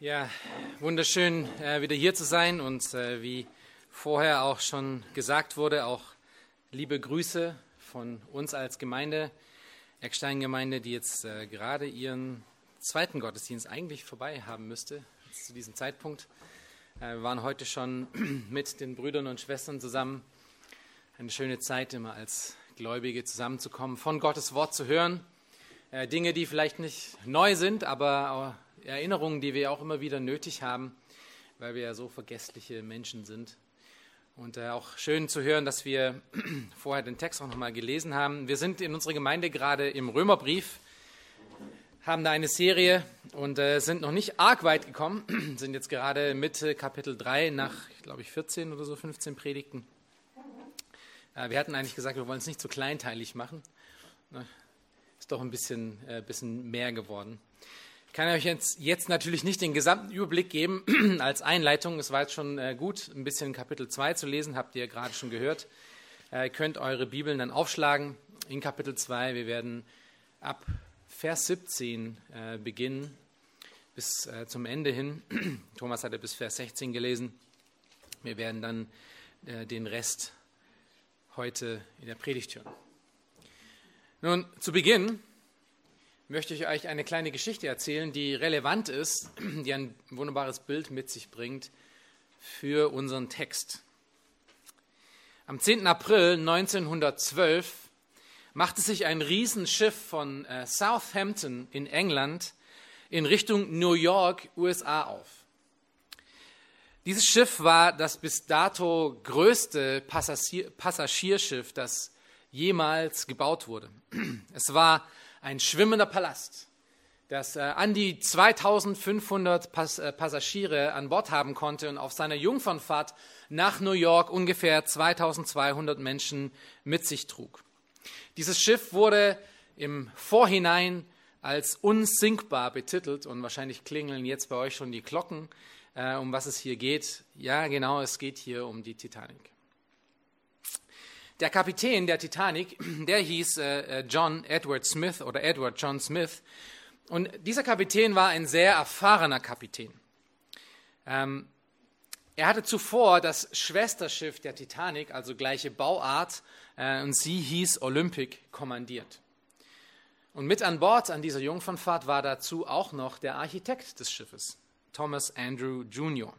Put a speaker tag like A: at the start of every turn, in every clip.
A: Ja, wunderschön äh, wieder hier zu sein und äh, wie vorher auch schon gesagt wurde, auch liebe Grüße von uns als Gemeinde, Eckstein-Gemeinde, die jetzt äh, gerade ihren zweiten Gottesdienst eigentlich vorbei haben müsste zu diesem Zeitpunkt. Äh, wir waren heute schon mit den Brüdern und Schwestern zusammen. Eine schöne Zeit, immer als Gläubige zusammenzukommen, von Gottes Wort zu hören. Äh, Dinge, die vielleicht nicht neu sind, aber Erinnerungen, die wir auch immer wieder nötig haben, weil wir ja so vergessliche Menschen sind. Und äh, auch schön zu hören, dass wir vorher den Text auch nochmal gelesen haben. Wir sind in unserer Gemeinde gerade im Römerbrief, haben da eine Serie und äh, sind noch nicht arg weit gekommen, sind jetzt gerade Mitte Kapitel 3 nach, glaube ich, 14 oder so, 15 Predigten. Äh, wir hatten eigentlich gesagt, wir wollen es nicht zu kleinteilig machen. Ist doch ein bisschen, äh, bisschen mehr geworden. Ich kann euch jetzt, jetzt natürlich nicht den gesamten Überblick geben als Einleitung. Es war jetzt schon äh, gut, ein bisschen Kapitel 2 zu lesen, habt ihr gerade schon gehört. Äh, ihr könnt eure Bibeln dann aufschlagen in Kapitel 2. Wir werden ab Vers 17 äh, beginnen bis zum Ende hin. Thomas hatte bis Vers 16 gelesen. Wir werden dann den Rest heute in der Predigt hören. Nun, zu Beginn möchte ich euch eine kleine Geschichte erzählen, die relevant ist, die ein wunderbares Bild mit sich bringt für unseren Text. Am 10. April 1912 machte sich ein Riesenschiff von äh, Southampton in England in Richtung New York, USA auf. Dieses Schiff war das bis dato größte Passagier Passagierschiff, das jemals gebaut wurde. Es war ein schwimmender Palast, das äh, an die 2500 Pass äh, Passagiere an Bord haben konnte und auf seiner Jungfernfahrt nach New York ungefähr 2200 Menschen mit sich trug. Dieses Schiff wurde im Vorhinein als unsinkbar betitelt und wahrscheinlich klingeln jetzt bei euch schon die Glocken, äh, um was es hier geht. Ja, genau, es geht hier um die Titanic. Der Kapitän der Titanic, der hieß äh, äh, John Edward Smith oder Edward John Smith. Und dieser Kapitän war ein sehr erfahrener Kapitän. Ähm, er hatte zuvor das Schwesterschiff der Titanic, also gleiche Bauart, äh, und sie hieß Olympic, kommandiert. Und mit an Bord an dieser Jungfernfahrt war dazu auch noch der Architekt des Schiffes, Thomas Andrew Jr.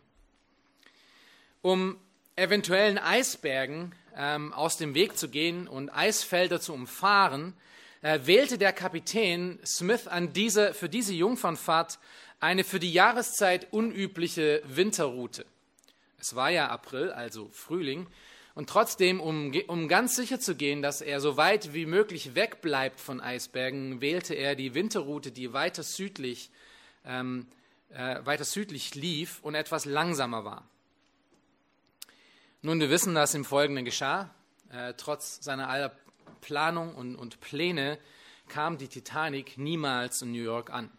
A: Um eventuellen Eisbergen ähm, aus dem Weg zu gehen und Eisfelder zu umfahren, äh, wählte der Kapitän Smith an diese, für diese Jungfernfahrt eine für die Jahreszeit unübliche Winterroute. Es war ja April, also Frühling, und trotzdem, um, um ganz sicher zu gehen, dass er so weit wie möglich wegbleibt von Eisbergen, wählte er die Winterroute, die weiter südlich, ähm, äh, weiter südlich lief und etwas langsamer war. Nun, wir wissen, dass im Folgenden geschah. Äh, trotz seiner aller Planung und, und Pläne kam die Titanic niemals in New York an.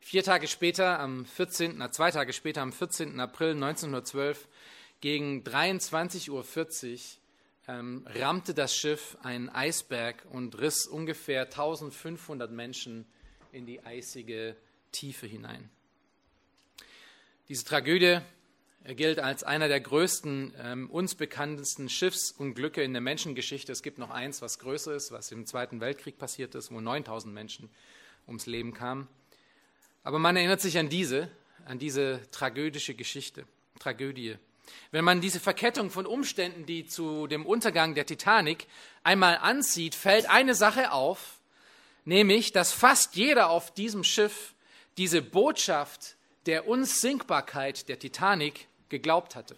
A: Vier Tage später, am 14., na, zwei Tage später, am 14. April 1912, gegen 23.40 Uhr, ähm, rammte das Schiff einen Eisberg und riss ungefähr 1500 Menschen in die eisige Tiefe hinein. Diese Tragödie er gilt als einer der größten, ähm, uns bekanntesten Schiffsunglücke in der Menschengeschichte. Es gibt noch eins, was größer ist, was im Zweiten Weltkrieg passiert ist, wo 9000 Menschen ums Leben kamen. Aber man erinnert sich an diese, an diese tragödische Geschichte, Tragödie. Wenn man diese Verkettung von Umständen, die zu dem Untergang der Titanic einmal ansieht, fällt eine Sache auf, nämlich, dass fast jeder auf diesem Schiff diese Botschaft der Unsinkbarkeit der Titanic geglaubt hatte.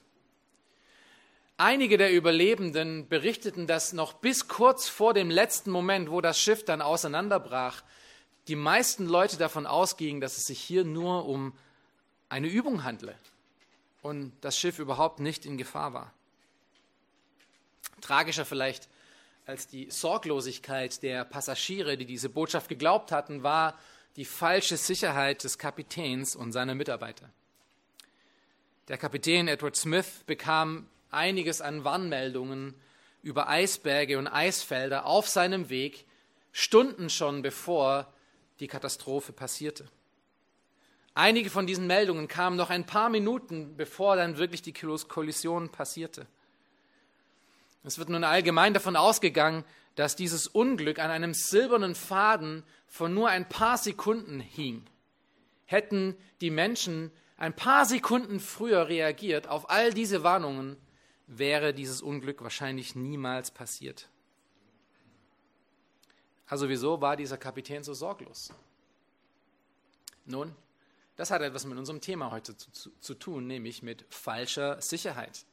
A: Einige der Überlebenden berichteten, dass noch bis kurz vor dem letzten Moment, wo das Schiff dann auseinanderbrach, die meisten Leute davon ausgingen, dass es sich hier nur um eine Übung handle und das Schiff überhaupt nicht in Gefahr war. Tragischer vielleicht als die Sorglosigkeit der Passagiere, die diese Botschaft geglaubt hatten, war die falsche Sicherheit des Kapitäns und seiner Mitarbeiter. Der Kapitän Edward Smith bekam einiges an Warnmeldungen über Eisberge und Eisfelder auf seinem Weg, Stunden schon bevor die Katastrophe passierte. Einige von diesen Meldungen kamen noch ein paar Minuten, bevor dann wirklich die Kollision passierte. Es wird nun allgemein davon ausgegangen, dass dieses Unglück an einem silbernen Faden von nur ein paar Sekunden hing. Hätten die Menschen ein paar Sekunden früher reagiert auf all diese Warnungen, wäre dieses Unglück wahrscheinlich niemals passiert. Also wieso war dieser Kapitän so sorglos? Nun, das hat etwas mit unserem Thema heute zu, zu, zu tun, nämlich mit falscher Sicherheit.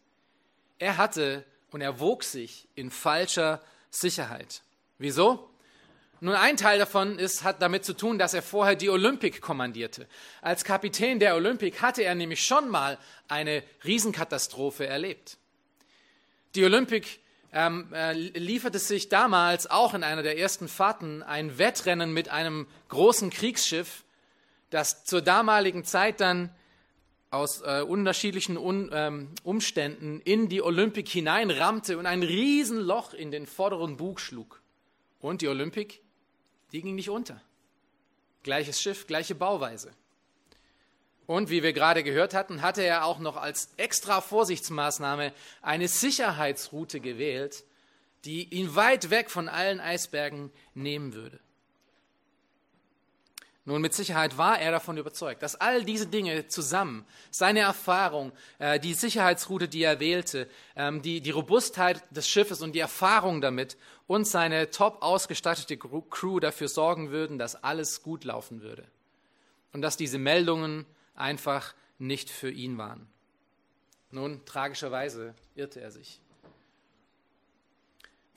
A: Er hatte und er wog sich in falscher Sicherheit. Wieso? Nun, ein Teil davon ist, hat damit zu tun, dass er vorher die Olympik kommandierte. Als Kapitän der Olympik hatte er nämlich schon mal eine Riesenkatastrophe erlebt. Die Olympik ähm, äh, lieferte sich damals auch in einer der ersten Fahrten ein Wettrennen mit einem großen Kriegsschiff das zur damaligen Zeit dann aus äh, unterschiedlichen Un, ähm, Umständen in die Olympik hineinrammte und ein Riesenloch in den vorderen Bug schlug. Und die Olympik, die ging nicht unter. Gleiches Schiff, gleiche Bauweise. Und wie wir gerade gehört hatten, hatte er auch noch als extra Vorsichtsmaßnahme eine Sicherheitsroute gewählt, die ihn weit weg von allen Eisbergen nehmen würde. Nun, mit Sicherheit war er davon überzeugt, dass all diese Dinge zusammen, seine Erfahrung, äh, die Sicherheitsroute, die er wählte, ähm, die, die Robustheit des Schiffes und die Erfahrung damit und seine top ausgestattete Crew dafür sorgen würden, dass alles gut laufen würde. Und dass diese Meldungen einfach nicht für ihn waren. Nun, tragischerweise irrte er sich.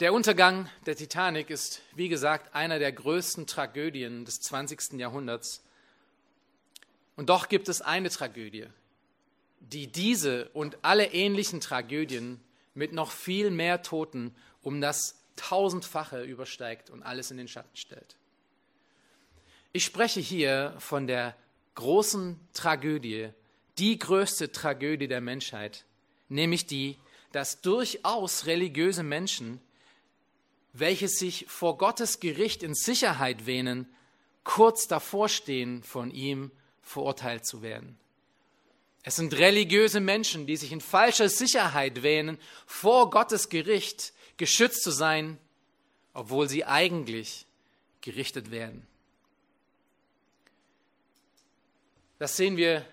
A: Der Untergang der Titanic ist, wie gesagt, einer der größten Tragödien des 20. Jahrhunderts. Und doch gibt es eine Tragödie, die diese und alle ähnlichen Tragödien mit noch viel mehr Toten um das tausendfache übersteigt und alles in den Schatten stellt. Ich spreche hier von der großen Tragödie, die größte Tragödie der Menschheit, nämlich die, dass durchaus religiöse Menschen welche sich vor Gottes Gericht in Sicherheit wähnen, kurz davor stehen, von ihm verurteilt zu werden. Es sind religiöse Menschen, die sich in falscher Sicherheit wähnen, vor Gottes Gericht geschützt zu sein, obwohl sie eigentlich gerichtet werden. Das sehen wir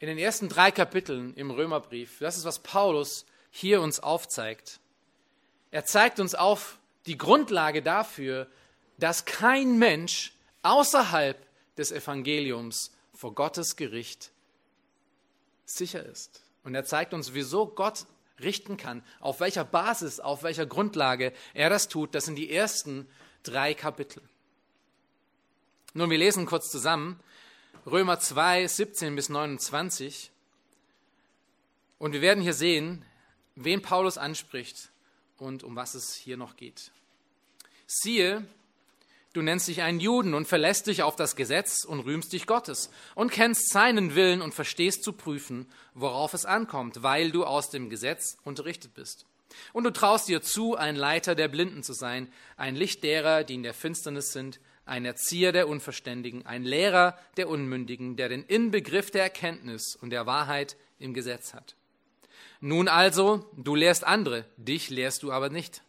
A: in den ersten drei Kapiteln im Römerbrief. Das ist, was Paulus hier uns aufzeigt. Er zeigt uns auf, die Grundlage dafür, dass kein Mensch außerhalb des Evangeliums vor Gottes Gericht sicher ist. Und er zeigt uns, wieso Gott richten kann, auf welcher Basis, auf welcher Grundlage er das tut. Das sind die ersten drei Kapitel. Nun, wir lesen kurz zusammen Römer 2, 17 bis 29. Und wir werden hier sehen, wen Paulus anspricht und um was es hier noch geht. Siehe, du nennst dich einen Juden und verlässt dich auf das Gesetz und rühmst dich Gottes und kennst seinen Willen und verstehst zu prüfen, worauf es ankommt, weil du aus dem Gesetz unterrichtet bist. Und du traust dir zu, ein Leiter der Blinden zu sein, ein Licht derer, die in der Finsternis sind, ein Erzieher der Unverständigen, ein Lehrer der Unmündigen, der den Inbegriff der Erkenntnis und der Wahrheit im Gesetz hat. Nun also, du lehrst andere, dich lehrst du aber nicht.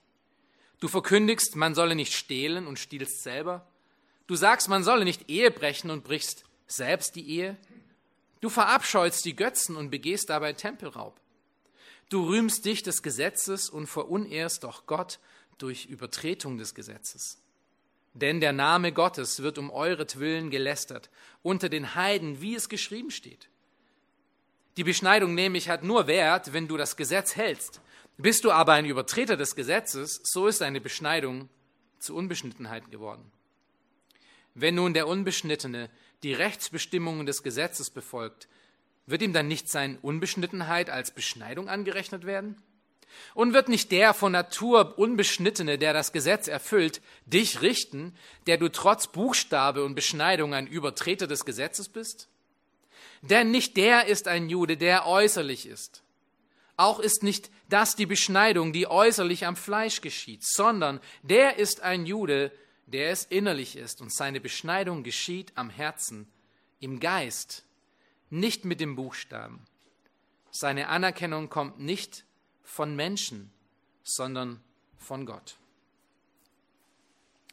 A: Du verkündigst, man solle nicht stehlen und stiehlst selber. Du sagst, man solle nicht Ehe brechen und brichst selbst die Ehe. Du verabscheust die Götzen und begehst dabei Tempelraub. Du rühmst dich des Gesetzes und verunehrst doch Gott durch Übertretung des Gesetzes. Denn der Name Gottes wird um euretwillen gelästert unter den Heiden, wie es geschrieben steht. Die Beschneidung nämlich hat nur Wert, wenn du das Gesetz hältst. Bist du aber ein Übertreter des Gesetzes, so ist deine Beschneidung zu Unbeschnittenheit geworden. Wenn nun der Unbeschnittene die Rechtsbestimmungen des Gesetzes befolgt, wird ihm dann nicht seine Unbeschnittenheit als Beschneidung angerechnet werden? Und wird nicht der von Natur Unbeschnittene, der das Gesetz erfüllt, dich richten, der du trotz Buchstabe und Beschneidung ein Übertreter des Gesetzes bist? Denn nicht der ist ein Jude, der äußerlich ist, auch ist nicht das die Beschneidung, die äußerlich am Fleisch geschieht, sondern der ist ein Jude, der es innerlich ist und seine Beschneidung geschieht am Herzen, im Geist nicht mit dem Buchstaben. Seine Anerkennung kommt nicht von Menschen, sondern von Gott.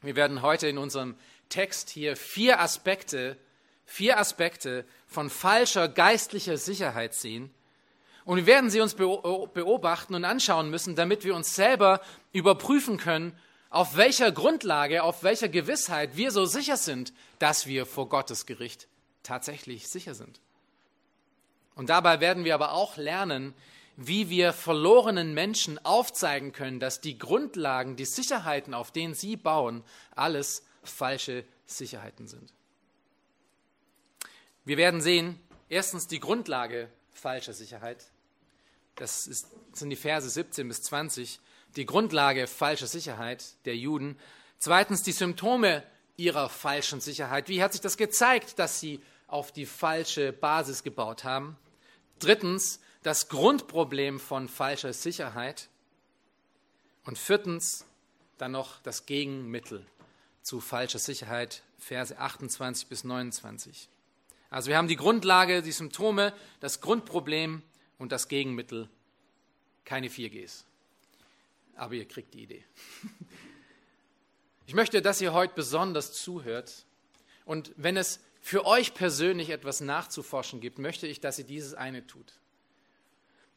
A: Wir werden heute in unserem Text hier vier Aspekte, vier Aspekte von falscher geistlicher Sicherheit sehen. Und wir werden sie uns beobachten und anschauen müssen, damit wir uns selber überprüfen können, auf welcher Grundlage, auf welcher Gewissheit wir so sicher sind, dass wir vor Gottes Gericht tatsächlich sicher sind. Und dabei werden wir aber auch lernen, wie wir verlorenen Menschen aufzeigen können, dass die Grundlagen, die Sicherheiten, auf denen sie bauen, alles falsche Sicherheiten sind. Wir werden sehen, erstens die Grundlage falscher Sicherheit. Das ist, sind die Verse 17 bis 20. Die Grundlage falscher Sicherheit der Juden. Zweitens die Symptome ihrer falschen Sicherheit. Wie hat sich das gezeigt, dass sie auf die falsche Basis gebaut haben? Drittens das Grundproblem von falscher Sicherheit. Und viertens dann noch das Gegenmittel zu falscher Sicherheit, Verse 28 bis 29. Also wir haben die Grundlage, die Symptome, das Grundproblem und das Gegenmittel. Keine 4Gs. Aber ihr kriegt die Idee. Ich möchte, dass ihr heute besonders zuhört. Und wenn es für euch persönlich etwas nachzuforschen gibt, möchte ich, dass ihr dieses eine tut.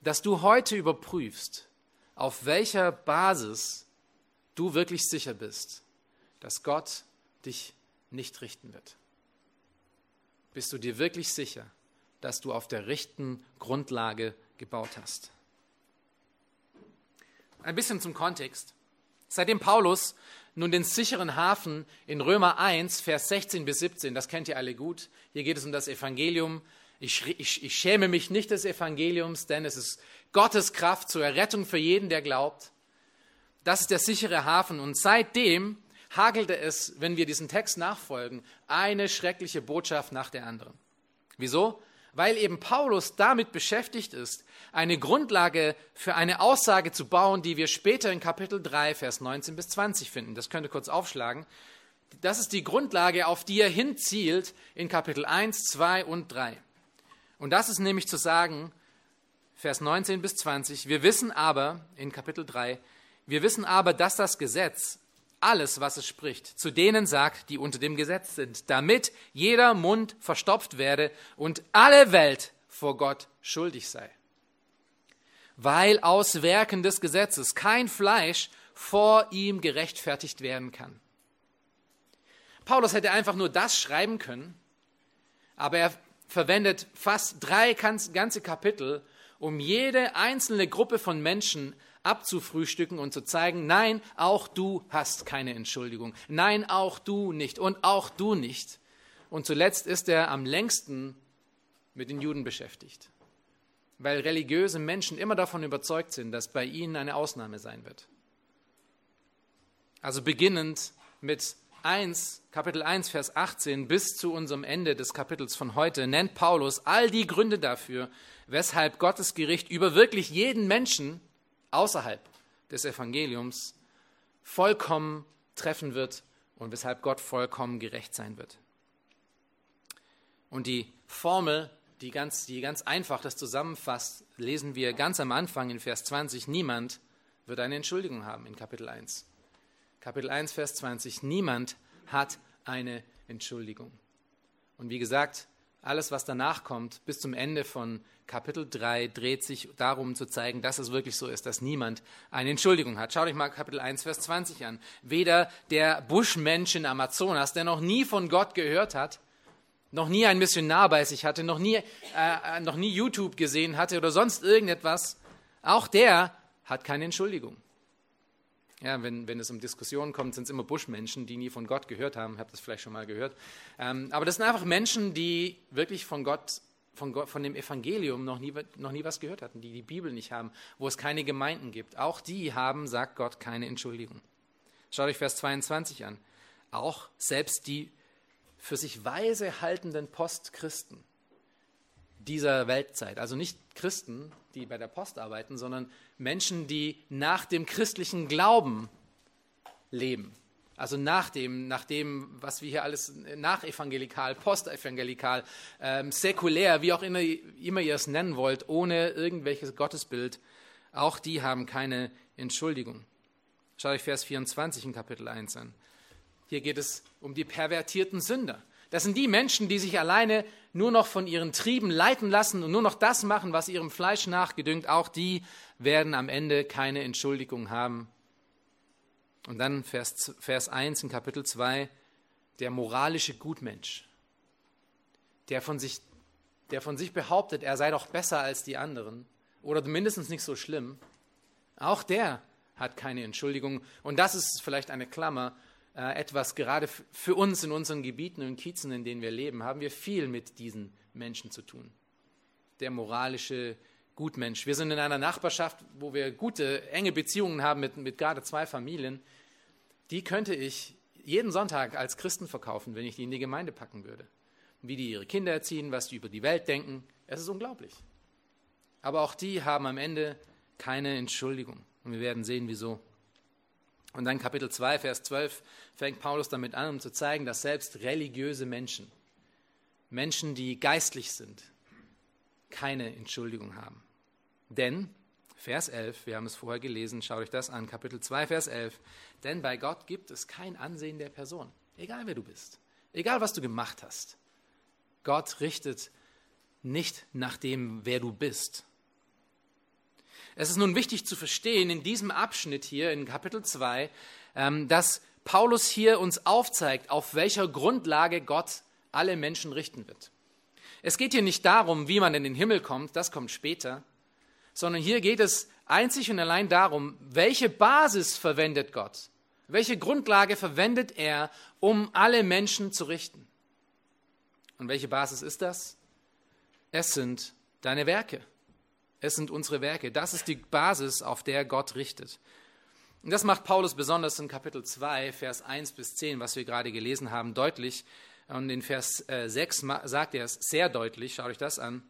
A: Dass du heute überprüfst, auf welcher Basis du wirklich sicher bist, dass Gott dich nicht richten wird. Bist du dir wirklich sicher, dass du auf der richtigen Grundlage gebaut hast? Ein bisschen zum Kontext. Seitdem Paulus nun den sicheren Hafen in Römer 1, Vers 16 bis 17, das kennt ihr alle gut, hier geht es um das Evangelium. Ich, ich, ich schäme mich nicht des Evangeliums, denn es ist Gottes Kraft zur Errettung für jeden, der glaubt. Das ist der sichere Hafen. Und seitdem hagelte es, wenn wir diesen Text nachfolgen, eine schreckliche Botschaft nach der anderen. Wieso? Weil eben Paulus damit beschäftigt ist, eine Grundlage für eine Aussage zu bauen, die wir später in Kapitel 3, Vers 19 bis 20 finden. Das könnt ihr kurz aufschlagen. Das ist die Grundlage, auf die er hinzielt in Kapitel 1, 2 und 3. Und das ist nämlich zu sagen, Vers 19 bis 20, wir wissen aber, in Kapitel 3, wir wissen aber, dass das Gesetz alles, was es spricht, zu denen sagt, die unter dem Gesetz sind, damit jeder Mund verstopft werde und alle Welt vor Gott schuldig sei. Weil aus Werken des Gesetzes kein Fleisch vor ihm gerechtfertigt werden kann. Paulus hätte einfach nur das schreiben können, aber er verwendet fast drei ganze Kapitel, um jede einzelne Gruppe von Menschen abzufrühstücken und zu zeigen, nein, auch du hast keine Entschuldigung. Nein, auch du nicht und auch du nicht. Und zuletzt ist er am längsten mit den Juden beschäftigt, weil religiöse Menschen immer davon überzeugt sind, dass bei ihnen eine Ausnahme sein wird. Also beginnend mit 1, Kapitel 1, Vers 18 bis zu unserem Ende des Kapitels von heute nennt Paulus all die Gründe dafür, weshalb Gottes Gericht über wirklich jeden Menschen außerhalb des Evangeliums vollkommen treffen wird und weshalb Gott vollkommen gerecht sein wird. Und die Formel, die ganz, die ganz einfach das zusammenfasst, lesen wir ganz am Anfang in Vers 20. Niemand wird eine Entschuldigung haben in Kapitel 1. Kapitel 1, Vers 20. Niemand hat eine Entschuldigung. Und wie gesagt, alles, was danach kommt, bis zum Ende von Kapitel 3, dreht sich darum zu zeigen, dass es wirklich so ist, dass niemand eine Entschuldigung hat. Schaut euch mal Kapitel 1, Vers 20 an. Weder der Buschmensch in Amazonas, der noch nie von Gott gehört hat, noch nie ein Missionar bei sich hatte, noch nie, äh, äh noch nie YouTube gesehen hatte oder sonst irgendetwas, auch der hat keine Entschuldigung. Ja, wenn, wenn es um Diskussionen kommt, sind es immer Buschmenschen, die nie von Gott gehört haben. Habt das vielleicht schon mal gehört. Ähm, aber das sind einfach Menschen, die wirklich von Gott, von, Gott, von dem Evangelium noch nie, noch nie was gehört hatten, die die Bibel nicht haben, wo es keine Gemeinden gibt. Auch die haben, sagt Gott, keine Entschuldigung. Schaut euch Vers 22 an. Auch selbst die für sich weise haltenden Postchristen dieser Weltzeit, also nicht Christen, die bei der Post arbeiten, sondern Menschen, die nach dem christlichen Glauben leben. also nach dem, nach dem, was wir hier alles nachevangelikal, postevangelikal, ähm, säkulär, wie auch immer, immer ihr es nennen wollt, ohne irgendwelches Gottesbild, auch die haben keine Entschuldigung. Schaut euch Vers 24 in Kapitel 1 an. Hier geht es um die pervertierten Sünder. Das sind die Menschen, die sich alleine nur noch von ihren Trieben leiten lassen und nur noch das machen, was ihrem Fleisch nachgedüngt. Auch die werden am Ende keine Entschuldigung haben. Und dann Vers, Vers 1 in Kapitel 2, der moralische Gutmensch, der von, sich, der von sich behauptet, er sei doch besser als die anderen oder mindestens nicht so schlimm, auch der hat keine Entschuldigung. Und das ist vielleicht eine Klammer, etwas gerade für uns in unseren Gebieten und Kiezen, in denen wir leben, haben wir viel mit diesen Menschen zu tun. Der moralische Gutmensch. Wir sind in einer Nachbarschaft, wo wir gute, enge Beziehungen haben mit, mit gerade zwei Familien. Die könnte ich jeden Sonntag als Christen verkaufen, wenn ich die in die Gemeinde packen würde. Wie die ihre Kinder erziehen, was die über die Welt denken. Es ist unglaublich. Aber auch die haben am Ende keine Entschuldigung. Und wir werden sehen, wieso. Und dann Kapitel 2, Vers 12 fängt Paulus damit an, um zu zeigen, dass selbst religiöse Menschen, Menschen, die geistlich sind, keine Entschuldigung haben. Denn, Vers 11, wir haben es vorher gelesen, schaut euch das an, Kapitel 2, Vers 11, denn bei Gott gibt es kein Ansehen der Person, egal wer du bist, egal was du gemacht hast. Gott richtet nicht nach dem, wer du bist, es ist nun wichtig zu verstehen in diesem Abschnitt hier in Kapitel 2, ähm, dass Paulus hier uns aufzeigt, auf welcher Grundlage Gott alle Menschen richten wird. Es geht hier nicht darum, wie man in den Himmel kommt, das kommt später, sondern hier geht es einzig und allein darum, welche Basis verwendet Gott, welche Grundlage verwendet er, um alle Menschen zu richten. Und welche Basis ist das? Es sind deine Werke. Es sind unsere Werke. Das ist die Basis, auf der Gott richtet. Und das macht Paulus besonders in Kapitel 2, Vers 1 bis 10, was wir gerade gelesen haben, deutlich. Und in Vers 6 äh, sagt er es sehr deutlich, schaut euch das an.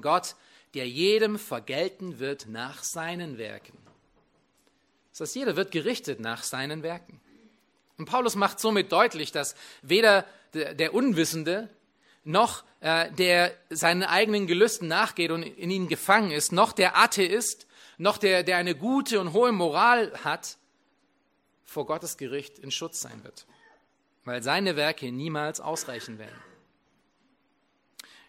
A: Gott, der jedem vergelten wird nach seinen Werken. Das heißt, jeder wird gerichtet nach seinen Werken. Und Paulus macht somit deutlich, dass weder der Unwissende noch äh, der seinen eigenen Gelüsten nachgeht und in ihnen gefangen ist, noch der Atheist, noch der, der eine gute und hohe Moral hat, vor Gottes Gericht in Schutz sein wird, weil seine Werke niemals ausreichen werden.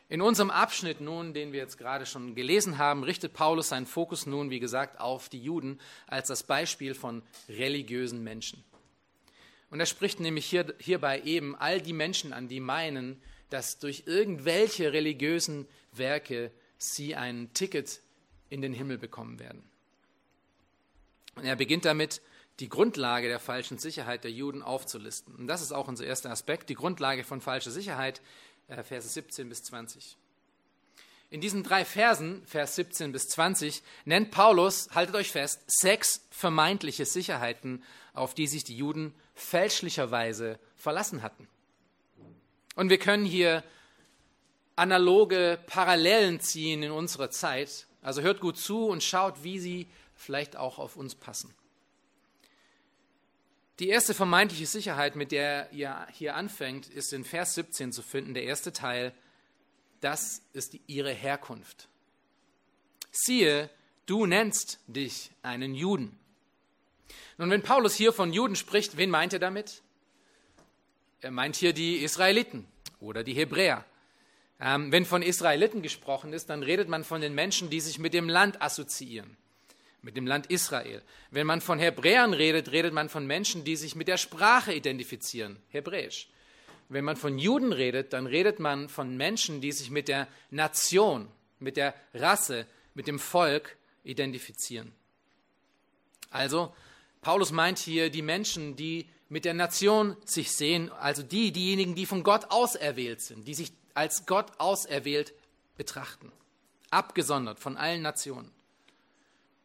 A: In unserem Abschnitt nun, den wir jetzt gerade schon gelesen haben, richtet Paulus seinen Fokus nun, wie gesagt, auf die Juden als das Beispiel von religiösen Menschen. Und er spricht nämlich hier, hierbei eben all die Menschen an, die meinen, dass durch irgendwelche religiösen Werke sie ein Ticket in den Himmel bekommen werden. Und er beginnt damit, die Grundlage der falschen Sicherheit der Juden aufzulisten. Und das ist auch unser erster Aspekt, die Grundlage von falscher Sicherheit, äh, Verse 17 bis 20. In diesen drei Versen, Vers 17 bis 20, nennt Paulus, haltet euch fest, sechs vermeintliche Sicherheiten, auf die sich die Juden fälschlicherweise verlassen hatten. Und wir können hier analoge Parallelen ziehen in unserer Zeit. Also hört gut zu und schaut, wie sie vielleicht auch auf uns passen. Die erste vermeintliche Sicherheit, mit der ihr hier anfängt, ist in Vers 17 zu finden, der erste Teil. Das ist ihre Herkunft. Siehe, du nennst dich einen Juden. Nun, wenn Paulus hier von Juden spricht, wen meint er damit? Er meint hier die Israeliten oder die Hebräer. Ähm, wenn von Israeliten gesprochen ist, dann redet man von den Menschen, die sich mit dem Land assoziieren, mit dem Land Israel. Wenn man von Hebräern redet, redet man von Menschen, die sich mit der Sprache identifizieren, Hebräisch. Wenn man von Juden redet, dann redet man von Menschen, die sich mit der Nation, mit der Rasse, mit dem Volk identifizieren. Also, Paulus meint hier die Menschen, die mit der Nation sich sehen, also die, diejenigen, die von Gott auserwählt sind, die sich als Gott auserwählt betrachten, abgesondert von allen Nationen.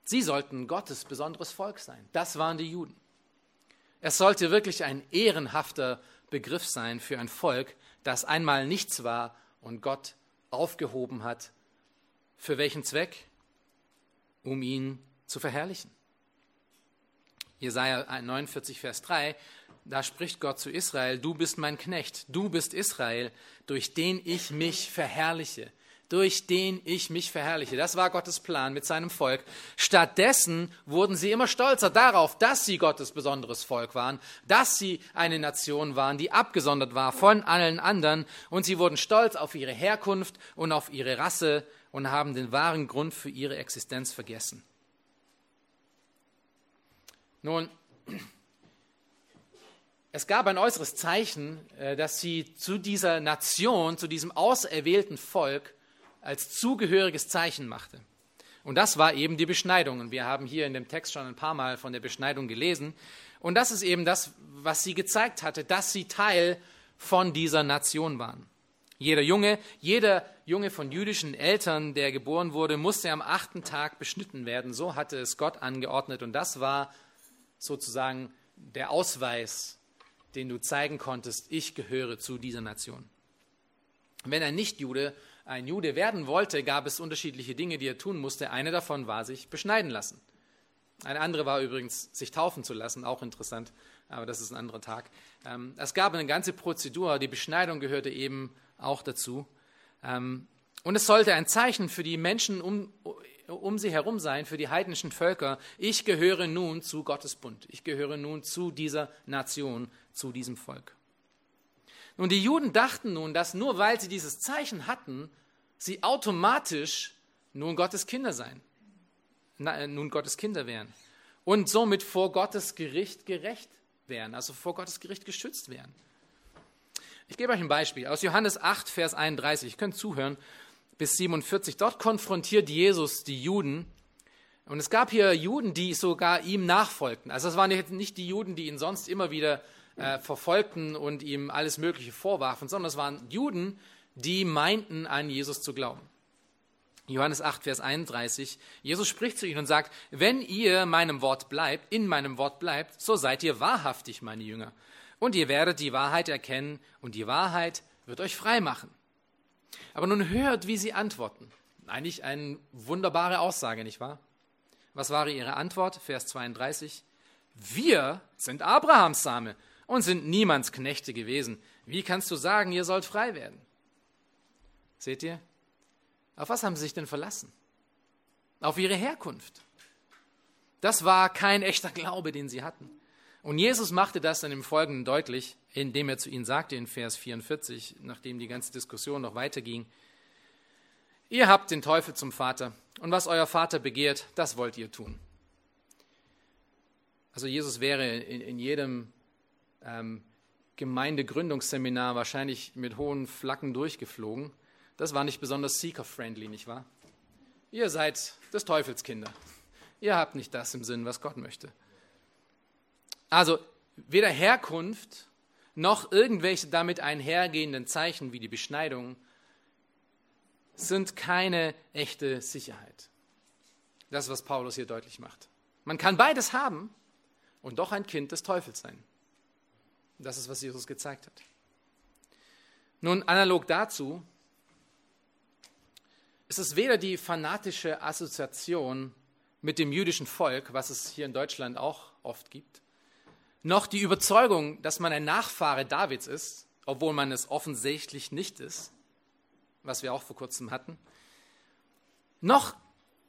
A: Sie sollten Gottes besonderes Volk sein. Das waren die Juden. Es sollte wirklich ein ehrenhafter Begriff sein für ein Volk, das einmal nichts war und Gott aufgehoben hat. Für welchen Zweck? Um ihn zu verherrlichen. Jesaja 49, Vers 3, da spricht Gott zu Israel, du bist mein Knecht, du bist Israel, durch den ich mich verherrliche durch den ich mich verherrliche. Das war Gottes Plan mit seinem Volk. Stattdessen wurden sie immer stolzer darauf, dass sie Gottes besonderes Volk waren, dass sie eine Nation waren, die abgesondert war von allen anderen. Und sie wurden stolz auf ihre Herkunft und auf ihre Rasse und haben den wahren Grund für ihre Existenz vergessen. Nun, es gab ein äußeres Zeichen, äh, dass sie zu dieser Nation, zu diesem auserwählten Volk als zugehöriges Zeichen machte. Und das war eben die Beschneidung. Und wir haben hier in dem Text schon ein paar Mal von der Beschneidung gelesen. Und das ist eben das, was sie gezeigt hatte, dass sie Teil von dieser Nation waren. Jeder Junge, jeder Junge von jüdischen Eltern, der geboren wurde, musste am achten Tag beschnitten werden. So hatte es Gott angeordnet. Und das war sozusagen der Ausweis, den du zeigen konntest, ich gehöre zu dieser Nation. Wenn ein Nichtjude ein Jude werden wollte, gab es unterschiedliche Dinge, die er tun musste. Eine davon war sich beschneiden lassen. Eine andere war übrigens, sich taufen zu lassen, auch interessant, aber das ist ein anderer Tag. Ähm, es gab eine ganze Prozedur, die Beschneidung gehörte eben auch dazu. Ähm, und es sollte ein Zeichen für die Menschen um, um sie herum sein, für die heidnischen Völker. Ich gehöre nun zu Gottes Bund. Ich gehöre nun zu dieser Nation, zu diesem Volk. Und die Juden dachten nun, dass nur weil sie dieses Zeichen hatten, sie automatisch nun Gottes Kinder seien, na, äh, nun Gottes Kinder wären und somit vor Gottes Gericht gerecht wären, also vor Gottes Gericht geschützt wären. Ich gebe euch ein Beispiel aus Johannes 8, Vers 31. Ihr könnt zuhören bis 47. Dort konfrontiert Jesus die Juden. Und es gab hier Juden, die sogar ihm nachfolgten. Also es waren nicht die Juden, die ihn sonst immer wieder äh, verfolgten und ihm alles Mögliche vorwarfen, sondern es waren Juden, die meinten, an Jesus zu glauben. Johannes 8, Vers 31. Jesus spricht zu ihnen und sagt, wenn ihr meinem Wort bleibt, in meinem Wort bleibt, so seid ihr wahrhaftig meine Jünger. Und ihr werdet die Wahrheit erkennen und die Wahrheit wird euch frei machen. Aber nun hört, wie sie antworten. Eigentlich eine wunderbare Aussage, nicht wahr? Was war ihre Antwort? Vers 32. Wir sind Abrahams Same und sind niemands Knechte gewesen. Wie kannst du sagen, ihr sollt frei werden? Seht ihr? Auf was haben sie sich denn verlassen? Auf ihre Herkunft. Das war kein echter Glaube, den sie hatten. Und Jesus machte das dann im Folgenden deutlich, indem er zu ihnen sagte in Vers 44, nachdem die ganze Diskussion noch weiterging, Ihr habt den Teufel zum Vater, und was euer Vater begehrt, das wollt ihr tun. Also Jesus wäre in, in jedem ähm, Gemeindegründungsseminar wahrscheinlich mit hohen Flaggen durchgeflogen. Das war nicht besonders seeker-friendly, nicht wahr? Ihr seid des Teufels Kinder. Ihr habt nicht das im Sinn, was Gott möchte. Also weder Herkunft noch irgendwelche damit einhergehenden Zeichen wie die Beschneidung sind keine echte Sicherheit. Das ist, was Paulus hier deutlich macht. Man kann beides haben und doch ein Kind des Teufels sein. Das ist, was Jesus gezeigt hat. Nun, analog dazu ist es weder die fanatische Assoziation mit dem jüdischen Volk, was es hier in Deutschland auch oft gibt, noch die Überzeugung, dass man ein Nachfahre Davids ist, obwohl man es offensichtlich nicht ist, was wir auch vor kurzem hatten, noch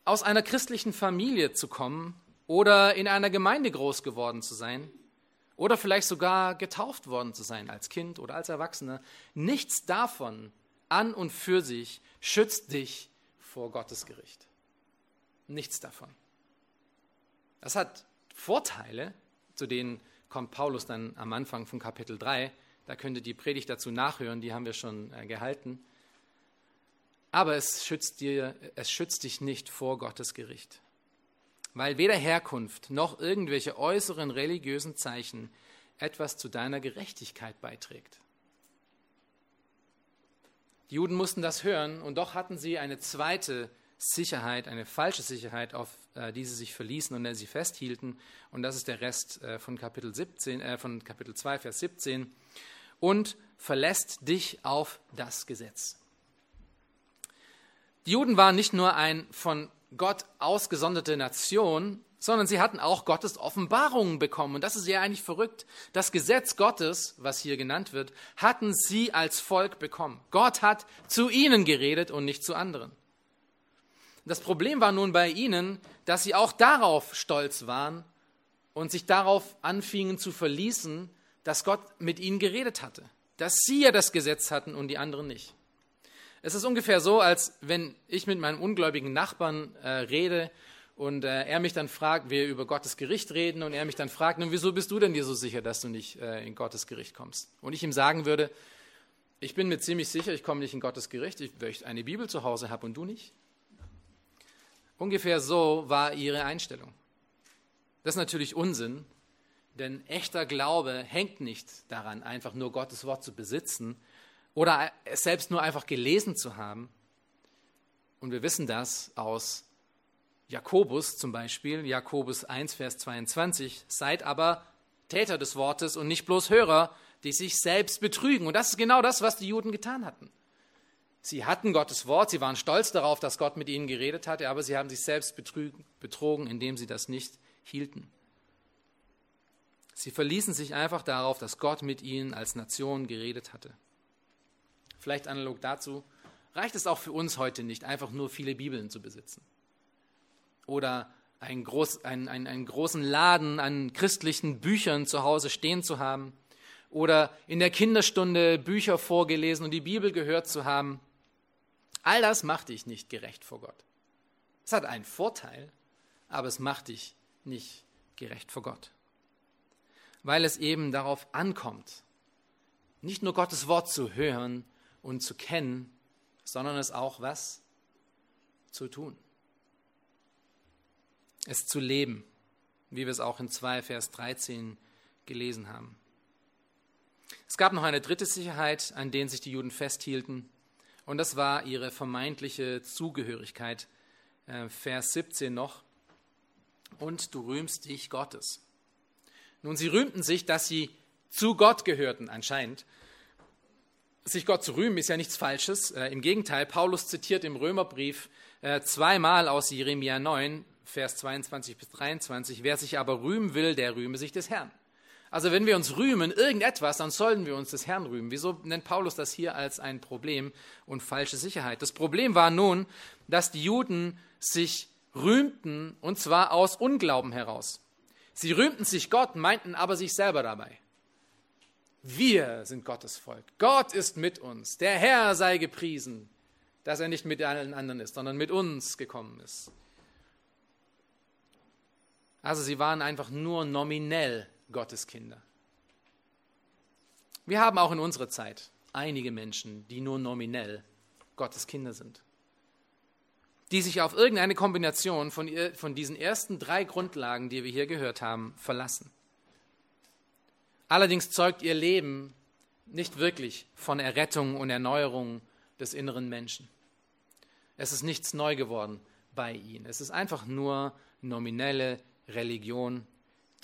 A: aus einer christlichen Familie zu kommen oder in einer Gemeinde groß geworden zu sein, oder vielleicht sogar getauft worden zu sein als Kind oder als Erwachsener. Nichts davon an und für sich schützt dich vor Gottes Gericht. Nichts davon. Das hat Vorteile, zu denen kommt Paulus dann am Anfang von Kapitel 3. Da könnt ihr die Predigt dazu nachhören, die haben wir schon äh, gehalten. Aber es schützt, dir, es schützt dich nicht vor Gottes Gericht weil weder Herkunft noch irgendwelche äußeren religiösen Zeichen etwas zu deiner Gerechtigkeit beiträgt. Die Juden mussten das hören und doch hatten sie eine zweite Sicherheit, eine falsche Sicherheit, auf äh, die sie sich verließen und der sie festhielten. Und das ist der Rest äh, von Kapitel 17, äh, von Kapitel 2, Vers 17. Und verlässt dich auf das Gesetz. Die Juden waren nicht nur ein von Gott ausgesonderte Nation, sondern sie hatten auch Gottes Offenbarungen bekommen. Und das ist ja eigentlich verrückt. Das Gesetz Gottes, was hier genannt wird, hatten sie als Volk bekommen. Gott hat zu ihnen geredet und nicht zu anderen. Das Problem war nun bei ihnen, dass sie auch darauf stolz waren und sich darauf anfingen zu verließen, dass Gott mit ihnen geredet hatte, dass sie ja das Gesetz hatten und die anderen nicht. Es ist ungefähr so, als wenn ich mit meinem ungläubigen Nachbarn äh, rede und äh, er mich dann fragt, wir über Gottes Gericht reden und er mich dann fragt, nun wieso bist du denn dir so sicher, dass du nicht äh, in Gottes Gericht kommst? Und ich ihm sagen würde, ich bin mir ziemlich sicher, ich komme nicht in Gottes Gericht, weil ich eine Bibel zu Hause habe und du nicht. Ungefähr so war ihre Einstellung. Das ist natürlich Unsinn, denn echter Glaube hängt nicht daran, einfach nur Gottes Wort zu besitzen oder es selbst nur einfach gelesen zu haben. Und wir wissen das aus Jakobus zum Beispiel, Jakobus 1, Vers 22, seid aber Täter des Wortes und nicht bloß Hörer, die sich selbst betrügen. Und das ist genau das, was die Juden getan hatten. Sie hatten Gottes Wort, sie waren stolz darauf, dass Gott mit ihnen geredet hatte, aber sie haben sich selbst betrogen, indem sie das nicht hielten. Sie verließen sich einfach darauf, dass Gott mit ihnen als Nation geredet hatte. Vielleicht analog dazu reicht es auch für uns heute nicht, einfach nur viele Bibeln zu besitzen. Oder einen, groß, einen, einen, einen großen Laden an christlichen Büchern zu Hause stehen zu haben. Oder in der Kinderstunde Bücher vorgelesen und die Bibel gehört zu haben. All das macht dich nicht gerecht vor Gott. Es hat einen Vorteil, aber es macht dich nicht gerecht vor Gott. Weil es eben darauf ankommt, nicht nur Gottes Wort zu hören und zu kennen, sondern es auch was zu tun. Es zu leben, wie wir es auch in 2 Vers 13 gelesen haben. Es gab noch eine dritte Sicherheit, an denen sich die Juden festhielten. Und das war ihre vermeintliche Zugehörigkeit. Äh, Vers 17 noch. Und du rühmst dich Gottes. Nun, sie rühmten sich, dass sie zu Gott gehörten, anscheinend. Sich Gott zu rühmen ist ja nichts Falsches. Äh, Im Gegenteil, Paulus zitiert im Römerbrief äh, zweimal aus Jeremia 9, Vers 22 bis 23, wer sich aber rühmen will, der rühme sich des Herrn. Also wenn wir uns rühmen, irgendetwas, dann sollten wir uns des Herrn rühmen. Wieso nennt Paulus das hier als ein Problem und falsche Sicherheit? Das Problem war nun, dass die Juden sich rühmten, und zwar aus Unglauben heraus. Sie rühmten sich Gott, meinten aber sich selber dabei. Wir sind Gottes Volk. Gott ist mit uns. Der Herr sei gepriesen, dass er nicht mit allen anderen ist, sondern mit uns gekommen ist. Also sie waren einfach nur nominell Gottes Kinder. Wir haben auch in unserer Zeit einige Menschen, die nur nominell Gottes Kinder sind, die sich auf irgendeine Kombination von, von diesen ersten drei Grundlagen, die wir hier gehört haben, verlassen. Allerdings zeugt ihr Leben nicht wirklich von Errettung und Erneuerung des inneren Menschen. Es ist nichts neu geworden bei ihnen. Es ist einfach nur nominelle Religion,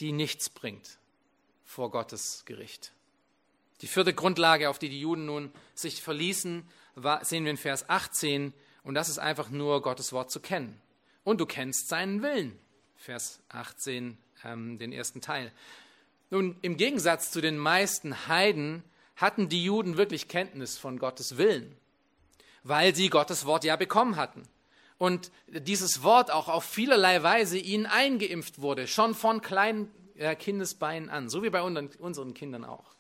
A: die nichts bringt vor Gottes Gericht. Die vierte Grundlage, auf die die Juden nun sich verließen, war, sehen wir in Vers 18, und das ist einfach nur Gottes Wort zu kennen. Und du kennst seinen Willen. Vers 18, ähm, den ersten Teil. Nun, im Gegensatz zu den meisten Heiden hatten die Juden wirklich Kenntnis von Gottes Willen, weil sie Gottes Wort ja bekommen hatten und dieses Wort auch auf vielerlei Weise ihnen eingeimpft wurde, schon von kleinen äh, Kindesbeinen an, so wie bei unseren Kindern auch.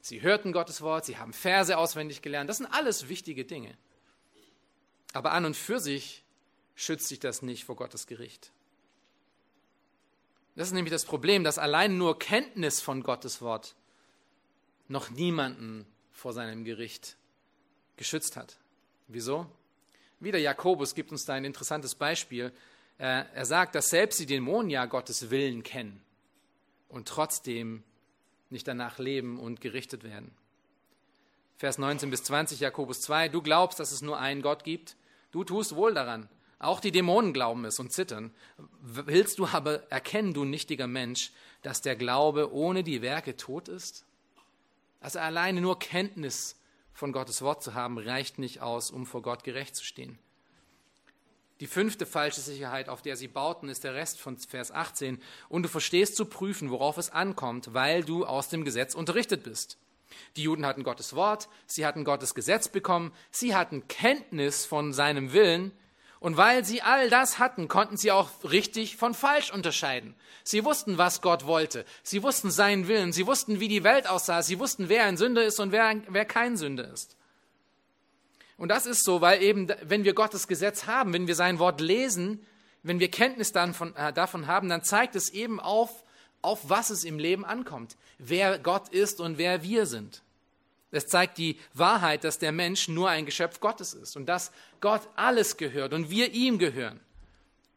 A: Sie hörten Gottes Wort, sie haben Verse auswendig gelernt, das sind alles wichtige Dinge. Aber an und für sich schützt sich das nicht vor Gottes Gericht. Das ist nämlich das Problem, dass allein nur Kenntnis von Gottes Wort noch niemanden vor seinem Gericht geschützt hat. Wieso? Wieder Jakobus gibt uns da ein interessantes Beispiel. Er sagt, dass selbst die Dämonen ja Gottes Willen kennen und trotzdem nicht danach leben und gerichtet werden. Vers 19 bis 20, Jakobus 2, du glaubst, dass es nur einen Gott gibt, du tust wohl daran. Auch die Dämonen glauben es und zittern. Willst du aber erkennen, du nichtiger Mensch, dass der Glaube ohne die Werke tot ist? Also alleine nur Kenntnis von Gottes Wort zu haben, reicht nicht aus, um vor Gott gerecht zu stehen. Die fünfte falsche Sicherheit, auf der sie bauten, ist der Rest von Vers 18. Und du verstehst zu prüfen, worauf es ankommt, weil du aus dem Gesetz unterrichtet bist. Die Juden hatten Gottes Wort, sie hatten Gottes Gesetz bekommen, sie hatten Kenntnis von seinem Willen, und weil sie all das hatten, konnten sie auch richtig von falsch unterscheiden. Sie wussten, was Gott wollte. Sie wussten seinen Willen. Sie wussten, wie die Welt aussah. Sie wussten, wer ein Sünder ist und wer, wer kein Sünder ist. Und das ist so, weil eben, wenn wir Gottes Gesetz haben, wenn wir sein Wort lesen, wenn wir Kenntnis davon, äh, davon haben, dann zeigt es eben auf, auf was es im Leben ankommt. Wer Gott ist und wer wir sind. Es zeigt die Wahrheit, dass der Mensch nur ein Geschöpf Gottes ist und dass Gott alles gehört und wir ihm gehören.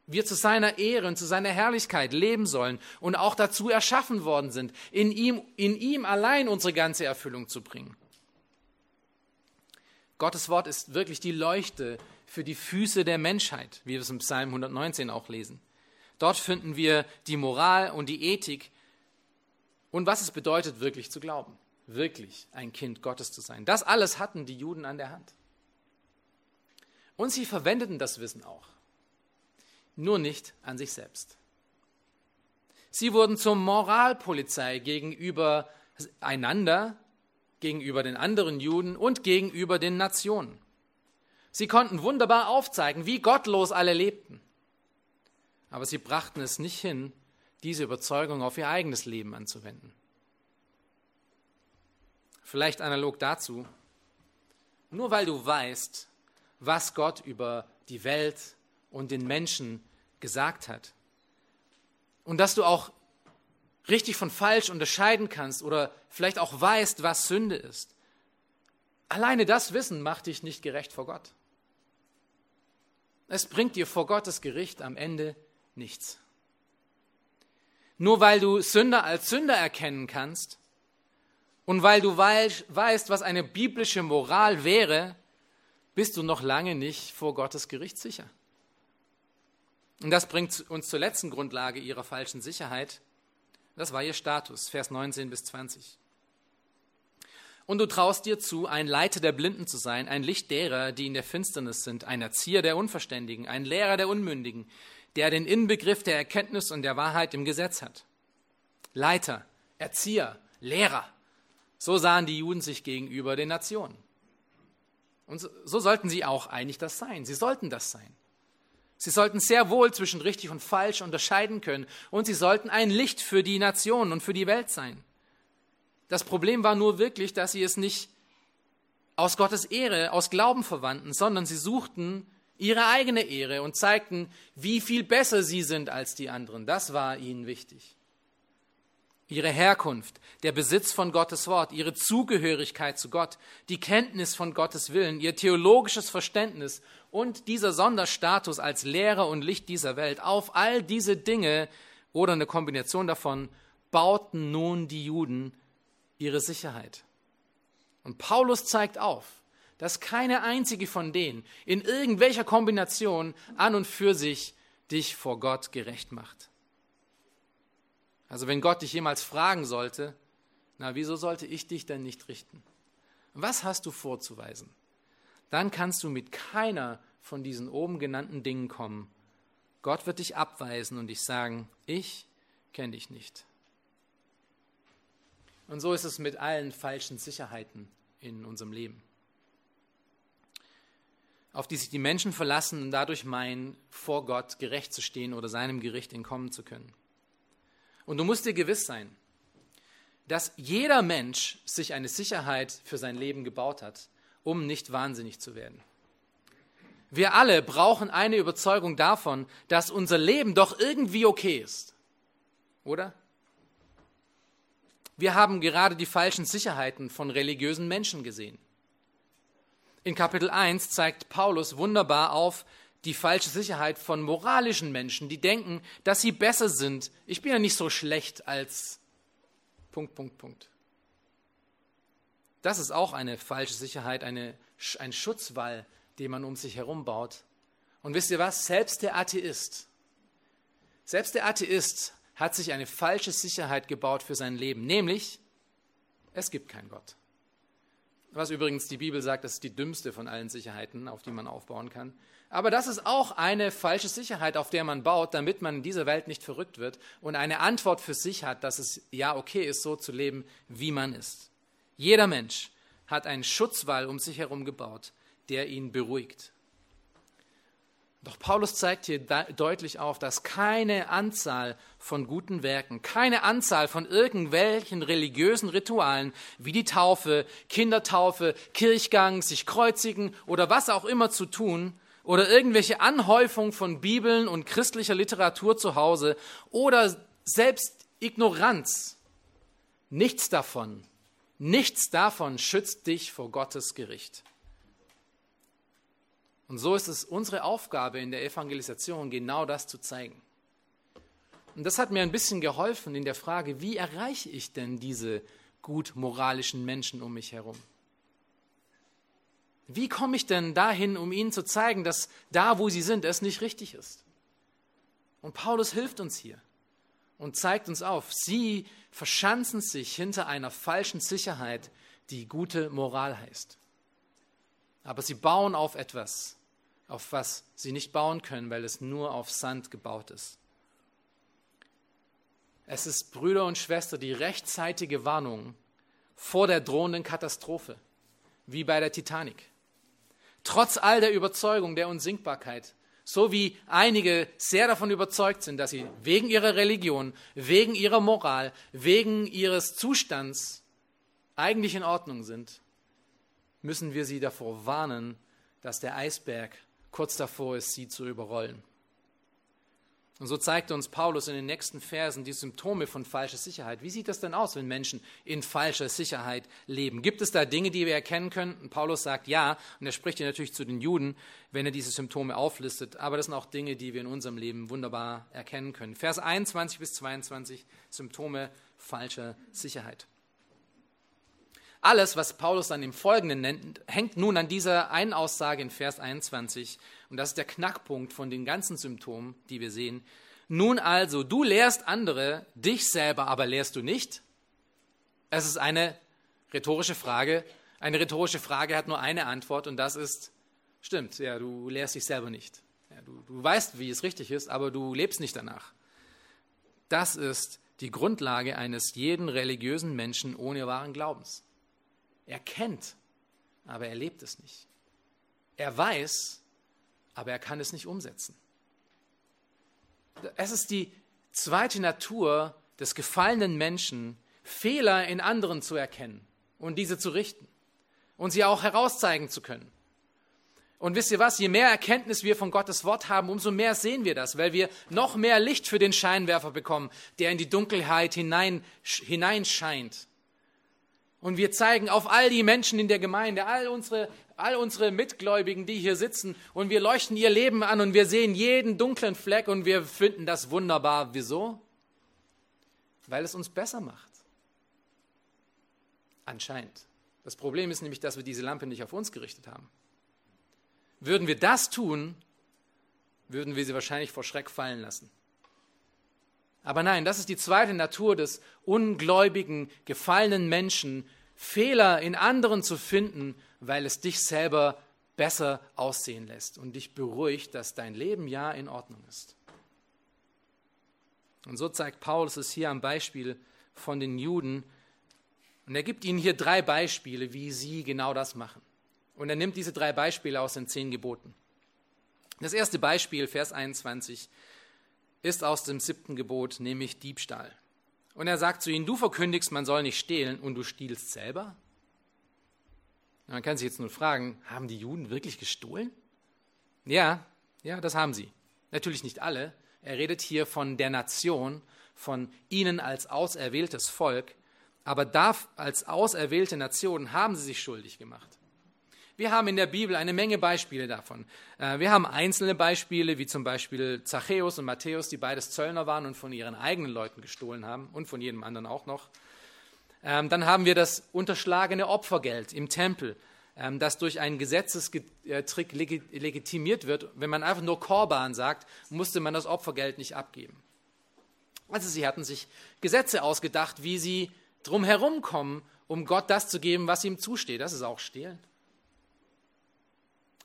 A: Wir zu seiner Ehre und zu seiner Herrlichkeit leben sollen und auch dazu erschaffen worden sind, in ihm, in ihm allein unsere ganze Erfüllung zu bringen. Gottes Wort ist wirklich die Leuchte für die Füße der Menschheit, wie wir es im Psalm 119 auch lesen. Dort finden wir die Moral und die Ethik und was es bedeutet, wirklich zu glauben wirklich ein Kind Gottes zu sein. Das alles hatten die Juden an der Hand. Und sie verwendeten das Wissen auch, nur nicht an sich selbst. Sie wurden zur Moralpolizei gegenüber einander, gegenüber den anderen Juden und gegenüber den Nationen. Sie konnten wunderbar aufzeigen, wie gottlos alle lebten. Aber sie brachten es nicht hin, diese Überzeugung auf ihr eigenes Leben anzuwenden. Vielleicht analog dazu, nur weil du weißt, was Gott über die Welt und den Menschen gesagt hat und dass du auch richtig von falsch unterscheiden kannst oder vielleicht auch weißt, was Sünde ist. Alleine das Wissen macht dich nicht gerecht vor Gott. Es bringt dir vor Gottes Gericht am Ende nichts. Nur weil du Sünder als Sünder erkennen kannst, und weil du weißt, was eine biblische Moral wäre, bist du noch lange nicht vor Gottes Gericht sicher. Und das bringt uns zur letzten Grundlage ihrer falschen Sicherheit. Das war ihr Status, Vers 19 bis 20. Und du traust dir zu, ein Leiter der Blinden zu sein, ein Licht derer, die in der Finsternis sind, ein Erzieher der Unverständigen, ein Lehrer der Unmündigen, der den Inbegriff der Erkenntnis und der Wahrheit im Gesetz hat. Leiter, Erzieher, Lehrer. So sahen die Juden sich gegenüber den Nationen. Und so, so sollten sie auch eigentlich das sein. Sie sollten das sein. Sie sollten sehr wohl zwischen richtig und falsch unterscheiden können und sie sollten ein Licht für die Nationen und für die Welt sein. Das Problem war nur wirklich, dass sie es nicht aus Gottes Ehre, aus Glauben verwandten, sondern sie suchten ihre eigene Ehre und zeigten, wie viel besser sie sind als die anderen. Das war ihnen wichtig ihre Herkunft, der Besitz von Gottes Wort, ihre Zugehörigkeit zu Gott, die Kenntnis von Gottes Willen, ihr theologisches Verständnis und dieser Sonderstatus als Lehrer und Licht dieser Welt, auf all diese Dinge oder eine Kombination davon bauten nun die Juden ihre Sicherheit. Und Paulus zeigt auf, dass keine einzige von denen in irgendwelcher Kombination an und für sich dich vor Gott gerecht macht. Also wenn Gott dich jemals fragen sollte, na, wieso sollte ich dich denn nicht richten? Was hast du vorzuweisen? Dann kannst du mit keiner von diesen oben genannten Dingen kommen. Gott wird dich abweisen und dich sagen, ich kenne dich nicht. Und so ist es mit allen falschen Sicherheiten in unserem Leben, auf die sich die Menschen verlassen und dadurch meinen, vor Gott gerecht zu stehen oder seinem Gericht entkommen zu können. Und du musst dir gewiss sein, dass jeder Mensch sich eine Sicherheit für sein Leben gebaut hat, um nicht wahnsinnig zu werden. Wir alle brauchen eine Überzeugung davon, dass unser Leben doch irgendwie okay ist. Oder? Wir haben gerade die falschen Sicherheiten von religiösen Menschen gesehen. In Kapitel 1 zeigt Paulus wunderbar auf, die falsche Sicherheit von moralischen Menschen, die denken, dass sie besser sind. Ich bin ja nicht so schlecht als Punkt, Punkt, Punkt. Das ist auch eine falsche Sicherheit, eine, ein Schutzwall, den man um sich herum baut. Und wisst ihr was? Selbst der Atheist, selbst der Atheist hat sich eine falsche Sicherheit gebaut für sein Leben, nämlich es gibt keinen Gott. Was übrigens die Bibel sagt, das ist die dümmste von allen Sicherheiten, auf die man aufbauen kann. Aber das ist auch eine falsche Sicherheit, auf der man baut, damit man in dieser Welt nicht verrückt wird und eine Antwort für sich hat, dass es ja okay ist, so zu leben, wie man ist. Jeder Mensch hat einen Schutzwall um sich herum gebaut, der ihn beruhigt. Doch Paulus zeigt hier deutlich auf, dass keine Anzahl von guten Werken, keine Anzahl von irgendwelchen religiösen Ritualen wie die Taufe, Kindertaufe, Kirchgang, sich kreuzigen oder was auch immer zu tun, oder irgendwelche Anhäufung von Bibeln und christlicher Literatur zu Hause oder selbst Ignoranz. Nichts davon, nichts davon schützt dich vor Gottes Gericht. Und so ist es unsere Aufgabe in der Evangelisation, genau das zu zeigen. Und das hat mir ein bisschen geholfen in der Frage, wie erreiche ich denn diese gut moralischen Menschen um mich herum? Wie komme ich denn dahin, um ihnen zu zeigen, dass da, wo sie sind, es nicht richtig ist? Und Paulus hilft uns hier und zeigt uns auf, sie verschanzen sich hinter einer falschen Sicherheit, die gute Moral heißt. Aber sie bauen auf etwas, auf was sie nicht bauen können, weil es nur auf Sand gebaut ist. Es ist, Brüder und Schwester, die rechtzeitige Warnung vor der drohenden Katastrophe, wie bei der Titanic. Trotz all der Überzeugung der Unsinkbarkeit, so wie einige sehr davon überzeugt sind, dass sie wegen ihrer Religion, wegen ihrer Moral, wegen ihres Zustands eigentlich in Ordnung sind, müssen wir sie davor warnen, dass der Eisberg kurz davor ist, sie zu überrollen. Und so zeigt uns Paulus in den nächsten Versen die Symptome von falscher Sicherheit. Wie sieht das denn aus, wenn Menschen in falscher Sicherheit leben? Gibt es da Dinge, die wir erkennen können? Und Paulus sagt ja, und er spricht hier natürlich zu den Juden, wenn er diese Symptome auflistet. Aber das sind auch Dinge, die wir in unserem Leben wunderbar erkennen können. Vers 21 bis 22, Symptome falscher Sicherheit. Alles, was Paulus dann im Folgenden nennt, hängt nun an dieser einen Aussage in Vers 21. Und das ist der Knackpunkt von den ganzen Symptomen, die wir sehen. Nun also, du lehrst andere, dich selber aber lehrst du nicht? Es ist eine rhetorische Frage. Eine rhetorische Frage hat nur eine Antwort und das ist, stimmt, ja, du lehrst dich selber nicht. Ja, du, du weißt, wie es richtig ist, aber du lebst nicht danach. Das ist die Grundlage eines jeden religiösen Menschen ohne wahren Glaubens. Er kennt, aber er lebt es nicht. Er weiß, aber er kann es nicht umsetzen. Es ist die zweite Natur des gefallenen Menschen, Fehler in anderen zu erkennen und diese zu richten und sie auch herauszeigen zu können. Und wisst ihr was, je mehr Erkenntnis wir von Gottes Wort haben, umso mehr sehen wir das, weil wir noch mehr Licht für den Scheinwerfer bekommen, der in die Dunkelheit hinein, hineinscheint und wir zeigen auf all die Menschen in der Gemeinde, all unsere, all unsere Mitgläubigen, die hier sitzen. Und wir leuchten ihr Leben an und wir sehen jeden dunklen Fleck und wir finden das wunderbar. Wieso? Weil es uns besser macht. Anscheinend. Das Problem ist nämlich, dass wir diese Lampe nicht auf uns gerichtet haben. Würden wir das tun, würden wir sie wahrscheinlich vor Schreck fallen lassen. Aber nein, das ist die zweite Natur des ungläubigen, gefallenen Menschen, Fehler in anderen zu finden, weil es dich selber besser aussehen lässt und dich beruhigt, dass dein Leben ja in Ordnung ist. Und so zeigt Paulus es hier am Beispiel von den Juden. Und er gibt ihnen hier drei Beispiele, wie sie genau das machen. Und er nimmt diese drei Beispiele aus den zehn Geboten. Das erste Beispiel, Vers 21, ist aus dem siebten Gebot, nämlich Diebstahl. Und er sagt zu ihnen, du verkündigst, man soll nicht stehlen und du stiehlst selber? Man kann sich jetzt nur fragen, haben die Juden wirklich gestohlen? Ja, ja, das haben sie. Natürlich nicht alle. Er redet hier von der Nation, von ihnen als auserwähltes Volk. Aber da als auserwählte Nation haben sie sich schuldig gemacht. Wir haben in der Bibel eine Menge Beispiele davon. Äh, wir haben einzelne Beispiele, wie zum Beispiel Zachäus und Matthäus, die beides Zöllner waren und von ihren eigenen Leuten gestohlen haben und von jedem anderen auch noch. Ähm, dann haben wir das unterschlagene Opfergeld im Tempel, ähm, das durch einen Gesetzestrick legitimiert wird. Wenn man einfach nur Korban sagt, musste man das Opfergeld nicht abgeben. Also sie hatten sich Gesetze ausgedacht, wie sie drumherum kommen um Gott das zu geben, was ihm zusteht. Das ist auch Stehlen.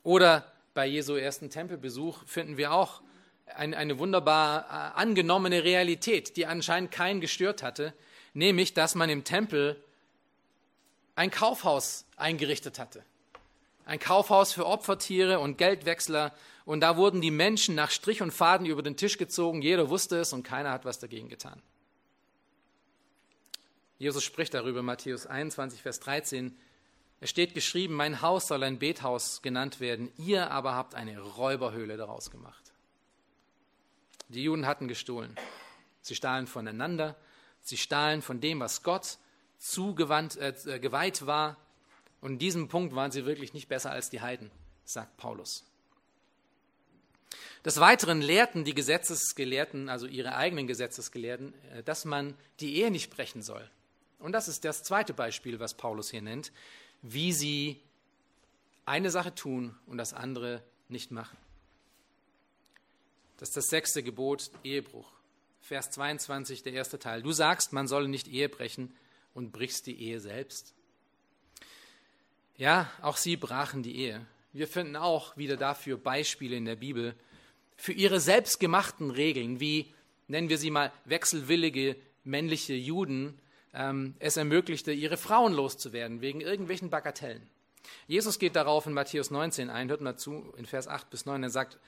A: Oder bei Jesu ersten Tempelbesuch finden wir auch eine, eine wunderbar äh, angenommene Realität, die anscheinend keinen gestört hatte, nämlich dass man im Tempel ein Kaufhaus eingerichtet hatte. Ein Kaufhaus für Opfertiere und Geldwechsler. Und da wurden die Menschen nach Strich und Faden über den Tisch gezogen. Jeder wusste es und keiner hat was dagegen getan. Jesus spricht darüber, Matthäus 21, Vers 13. Es steht geschrieben, mein Haus soll ein Bethaus genannt werden, ihr aber habt eine Räuberhöhle daraus gemacht. Die Juden hatten gestohlen. Sie stahlen voneinander, sie stahlen von dem, was Gott zugewandt, äh, äh, geweiht war. Und in diesem Punkt waren sie wirklich nicht besser als die Heiden, sagt Paulus. Des Weiteren lehrten die Gesetzesgelehrten, also ihre eigenen Gesetzesgelehrten, äh, dass man die Ehe nicht brechen soll. Und das ist das zweite Beispiel, was Paulus hier nennt, wie sie eine Sache tun und das andere nicht machen. Das ist das sechste Gebot, Ehebruch. Vers 22, der erste Teil. Du sagst, man solle nicht Ehe brechen und brichst die Ehe selbst. Ja, auch sie brachen die Ehe. Wir finden auch wieder dafür Beispiele in der Bibel für ihre selbstgemachten Regeln, wie nennen wir sie mal wechselwillige männliche Juden, ähm, es ermöglichte, ihre Frauen loszuwerden wegen irgendwelchen Bagatellen. Jesus geht darauf in Matthäus 19 ein, hört mal zu, in Vers 8 bis 9, er sagt,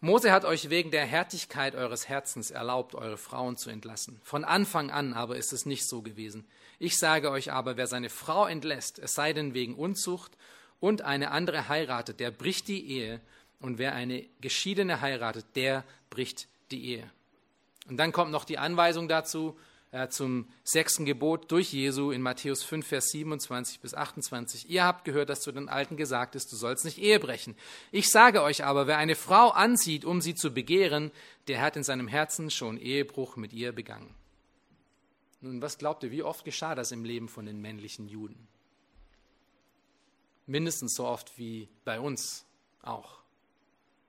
A: Mose hat euch wegen der Härtigkeit eures Herzens erlaubt, eure Frauen zu entlassen. Von Anfang an aber ist es nicht so gewesen. Ich sage euch aber, wer seine Frau entlässt, es sei denn wegen Unzucht und eine andere heiratet, der bricht die Ehe. Und wer eine geschiedene heiratet, der bricht die Ehe. Und dann kommt noch die Anweisung dazu, zum sechsten Gebot durch Jesu in Matthäus 5, Vers 27 bis 28. Ihr habt gehört, dass zu den Alten gesagt ist, du sollst nicht Ehe brechen. Ich sage euch aber, wer eine Frau anzieht, um sie zu begehren, der hat in seinem Herzen schon Ehebruch mit ihr begangen. Nun, was glaubt ihr, wie oft geschah das im Leben von den männlichen Juden? Mindestens so oft wie bei uns auch.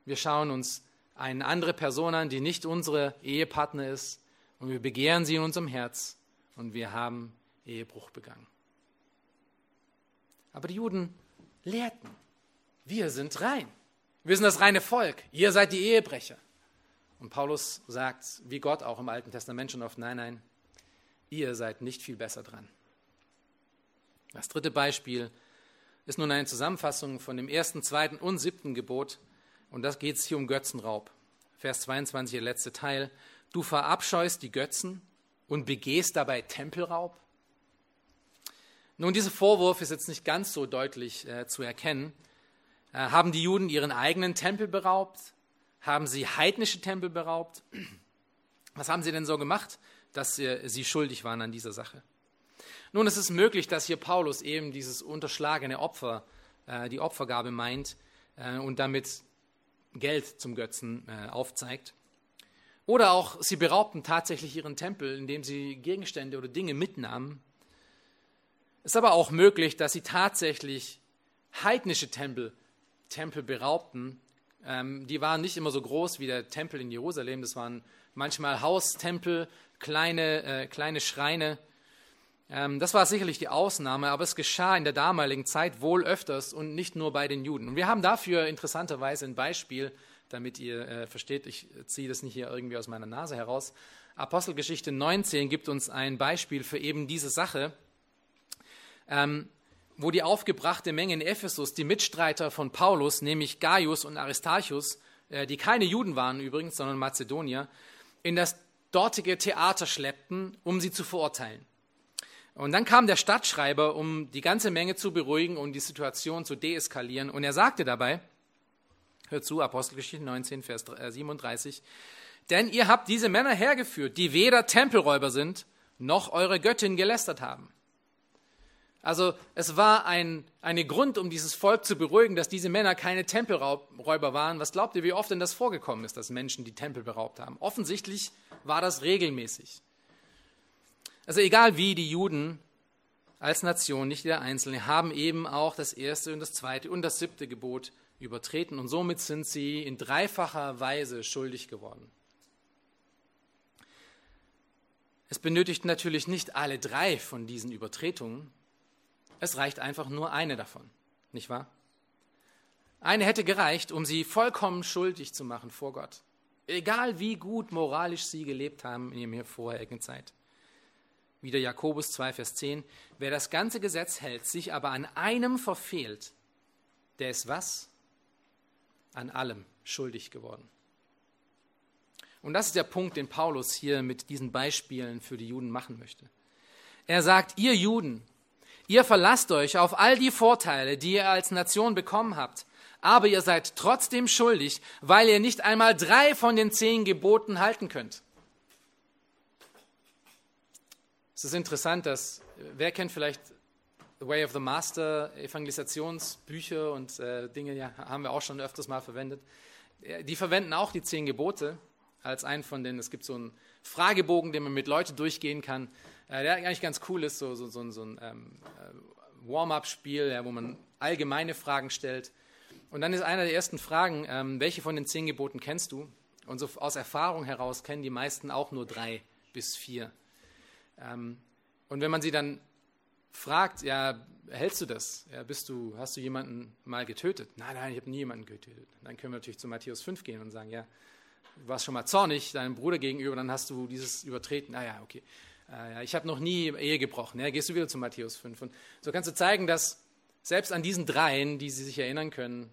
A: Wir schauen uns eine andere Person an, die nicht unsere Ehepartner ist, und wir begehren sie in unserem Herz und wir haben Ehebruch begangen. Aber die Juden lehrten, wir sind rein. Wir sind das reine Volk. Ihr seid die Ehebrecher. Und Paulus sagt, wie Gott auch im Alten Testament schon oft, nein, nein, ihr seid nicht viel besser dran. Das dritte Beispiel ist nun eine Zusammenfassung von dem ersten, zweiten und siebten Gebot. Und das geht es hier um Götzenraub. Vers 22, der letzte Teil du verabscheust die Götzen und begehst dabei Tempelraub? Nun, dieser Vorwurf ist jetzt nicht ganz so deutlich äh, zu erkennen. Äh, haben die Juden ihren eigenen Tempel beraubt? Haben sie heidnische Tempel beraubt? Was haben sie denn so gemacht, dass sie, sie schuldig waren an dieser Sache? Nun, es ist möglich, dass hier Paulus eben dieses unterschlagene Opfer, äh, die Opfergabe meint äh, und damit Geld zum Götzen äh, aufzeigt. Oder auch sie beraubten tatsächlich ihren Tempel, indem sie Gegenstände oder Dinge mitnahmen. Es ist aber auch möglich, dass sie tatsächlich heidnische Tempel, Tempel beraubten. Ähm, die waren nicht immer so groß wie der Tempel in Jerusalem. Das waren manchmal Haustempel, kleine, äh, kleine Schreine. Ähm, das war sicherlich die Ausnahme, aber es geschah in der damaligen Zeit wohl öfters und nicht nur bei den Juden. Und wir haben dafür interessanterweise ein Beispiel damit ihr äh, versteht, ich ziehe das nicht hier irgendwie aus meiner Nase heraus. Apostelgeschichte 19 gibt uns ein Beispiel für eben diese Sache, ähm, wo die aufgebrachte Menge in Ephesus, die Mitstreiter von Paulus, nämlich Gaius und Aristarchus, äh, die keine Juden waren übrigens, sondern Mazedonier, in das dortige Theater schleppten, um sie zu verurteilen. Und dann kam der Stadtschreiber, um die ganze Menge zu beruhigen und die Situation zu deeskalieren. Und er sagte dabei, Hört zu, Apostelgeschichte 19, Vers 37. Äh, Denn ihr habt diese Männer hergeführt, die weder Tempelräuber sind, noch eure Göttin gelästert haben. Also es war ein eine Grund, um dieses Volk zu beruhigen, dass diese Männer keine Tempelräuber waren. Was glaubt ihr, wie oft denn das vorgekommen ist, dass Menschen die Tempel beraubt haben? Offensichtlich war das regelmäßig. Also egal wie die Juden als Nation, nicht jeder Einzelne, haben eben auch das erste und das zweite und das siebte Gebot übertreten und somit sind sie in dreifacher Weise schuldig geworden. Es benötigt natürlich nicht alle drei von diesen Übertretungen, Es reicht einfach nur eine davon, nicht wahr? Eine hätte gereicht, um sie vollkommen schuldig zu machen vor Gott. Egal wie gut moralisch sie gelebt haben in ihrer vorherigen Zeit. Wieder Jakobus 2, Vers 10. Wer das ganze Gesetz hält, sich aber an einem verfehlt, der ist was? An allem schuldig geworden. Und das ist der Punkt, den Paulus hier mit diesen Beispielen für die Juden machen möchte. Er sagt, ihr Juden, ihr verlasst euch auf all die Vorteile, die ihr als Nation bekommen habt, aber ihr seid trotzdem schuldig, weil ihr nicht einmal drei von den zehn Geboten halten könnt. Es ist interessant, dass, wer kennt vielleicht The Way of the Master, Evangelisationsbücher und äh, Dinge, ja, haben wir auch schon öfters mal verwendet. Die verwenden auch die zehn Gebote als einen von denen. Es gibt so einen Fragebogen, den man mit Leuten durchgehen kann, äh, der eigentlich ganz cool ist, so, so, so, so ein ähm, äh, Warm-up-Spiel, ja, wo man allgemeine Fragen stellt. Und dann ist einer der ersten Fragen, ähm, welche von den zehn Geboten kennst du? Und so aus Erfahrung heraus kennen die meisten auch nur drei bis vier. Ähm, und wenn man sie dann fragt, ja, hältst du das? Ja, bist du, hast du jemanden mal getötet? Nein, nein, ich habe nie jemanden getötet. Dann können wir natürlich zu Matthäus 5 gehen und sagen, ja, du warst schon mal zornig deinem Bruder gegenüber, dann hast du dieses übertreten. Naja, okay. Äh, ich habe noch nie Ehe gebrochen. Ja, gehst du wieder zu Matthäus 5. Und so kannst du zeigen, dass selbst an diesen dreien, die sie sich erinnern können,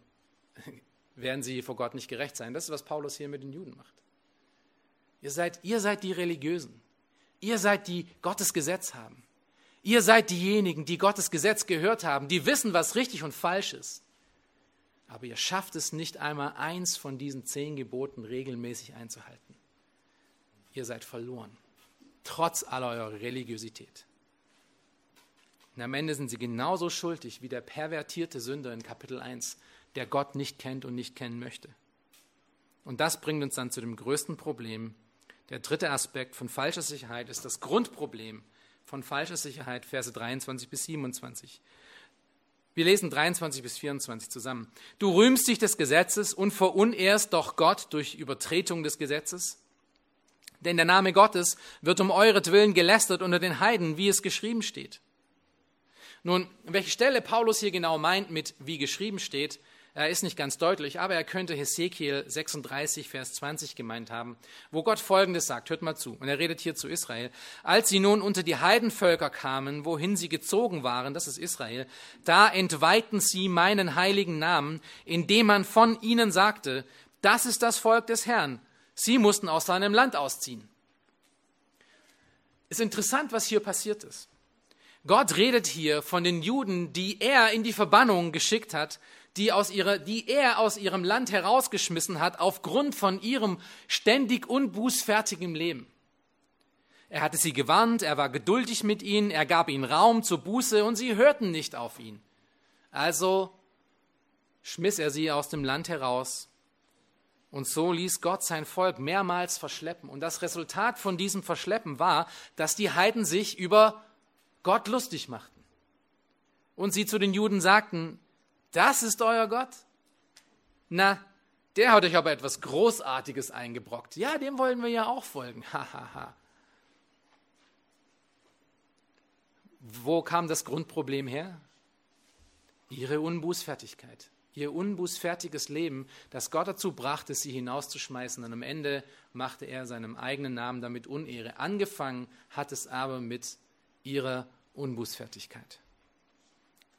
A: werden sie vor Gott nicht gerecht sein. Das ist, was Paulus hier mit den Juden macht. Ihr seid, ihr seid die Religiösen. Ihr seid die Gottes Gesetz haben. Ihr seid diejenigen, die Gottes Gesetz gehört haben, die wissen, was richtig und falsch ist. Aber ihr schafft es nicht einmal, eins von diesen zehn Geboten regelmäßig einzuhalten. Ihr seid verloren, trotz aller eurer Religiosität. Und am Ende sind sie genauso schuldig wie der pervertierte Sünder in Kapitel 1, der Gott nicht kennt und nicht kennen möchte. Und das bringt uns dann zu dem größten Problem. Der dritte Aspekt von falscher Sicherheit ist das Grundproblem von falscher Sicherheit, Verse 23 bis 27. Wir lesen 23 bis 24 zusammen. Du rühmst dich des Gesetzes und verunehrst doch Gott durch Übertretung des Gesetzes? Denn der Name Gottes wird um euretwillen gelästert unter den Heiden, wie es geschrieben steht. Nun, welche Stelle Paulus hier genau meint mit wie geschrieben steht, er ist nicht ganz deutlich, aber er könnte Hesekiel 36, Vers 20 gemeint haben, wo Gott Folgendes sagt. Hört mal zu. Und er redet hier zu Israel. Als sie nun unter die Heidenvölker kamen, wohin sie gezogen waren, das ist Israel, da entweihten sie meinen heiligen Namen, indem man von ihnen sagte, das ist das Volk des Herrn. Sie mussten aus seinem Land ausziehen. Ist interessant, was hier passiert ist. Gott redet hier von den Juden, die er in die Verbannung geschickt hat, die, aus ihrer, die er aus ihrem Land herausgeschmissen hat, aufgrund von ihrem ständig unbußfertigen Leben. Er hatte sie gewarnt, er war geduldig mit ihnen, er gab ihnen Raum zur Buße und sie hörten nicht auf ihn. Also schmiss er sie aus dem Land heraus. Und so ließ Gott sein Volk mehrmals verschleppen. Und das Resultat von diesem Verschleppen war, dass die Heiden sich über Gott lustig machten. Und sie zu den Juden sagten, das ist euer Gott? Na, der hat euch aber etwas Großartiges eingebrockt. Ja, dem wollen wir ja auch folgen. Hahaha. Wo kam das Grundproblem her? Ihre Unbußfertigkeit. Ihr unbußfertiges Leben, das Gott dazu brachte, sie hinauszuschmeißen. Und am Ende machte er seinem eigenen Namen damit Unehre. Angefangen hat es aber mit ihrer Unbußfertigkeit.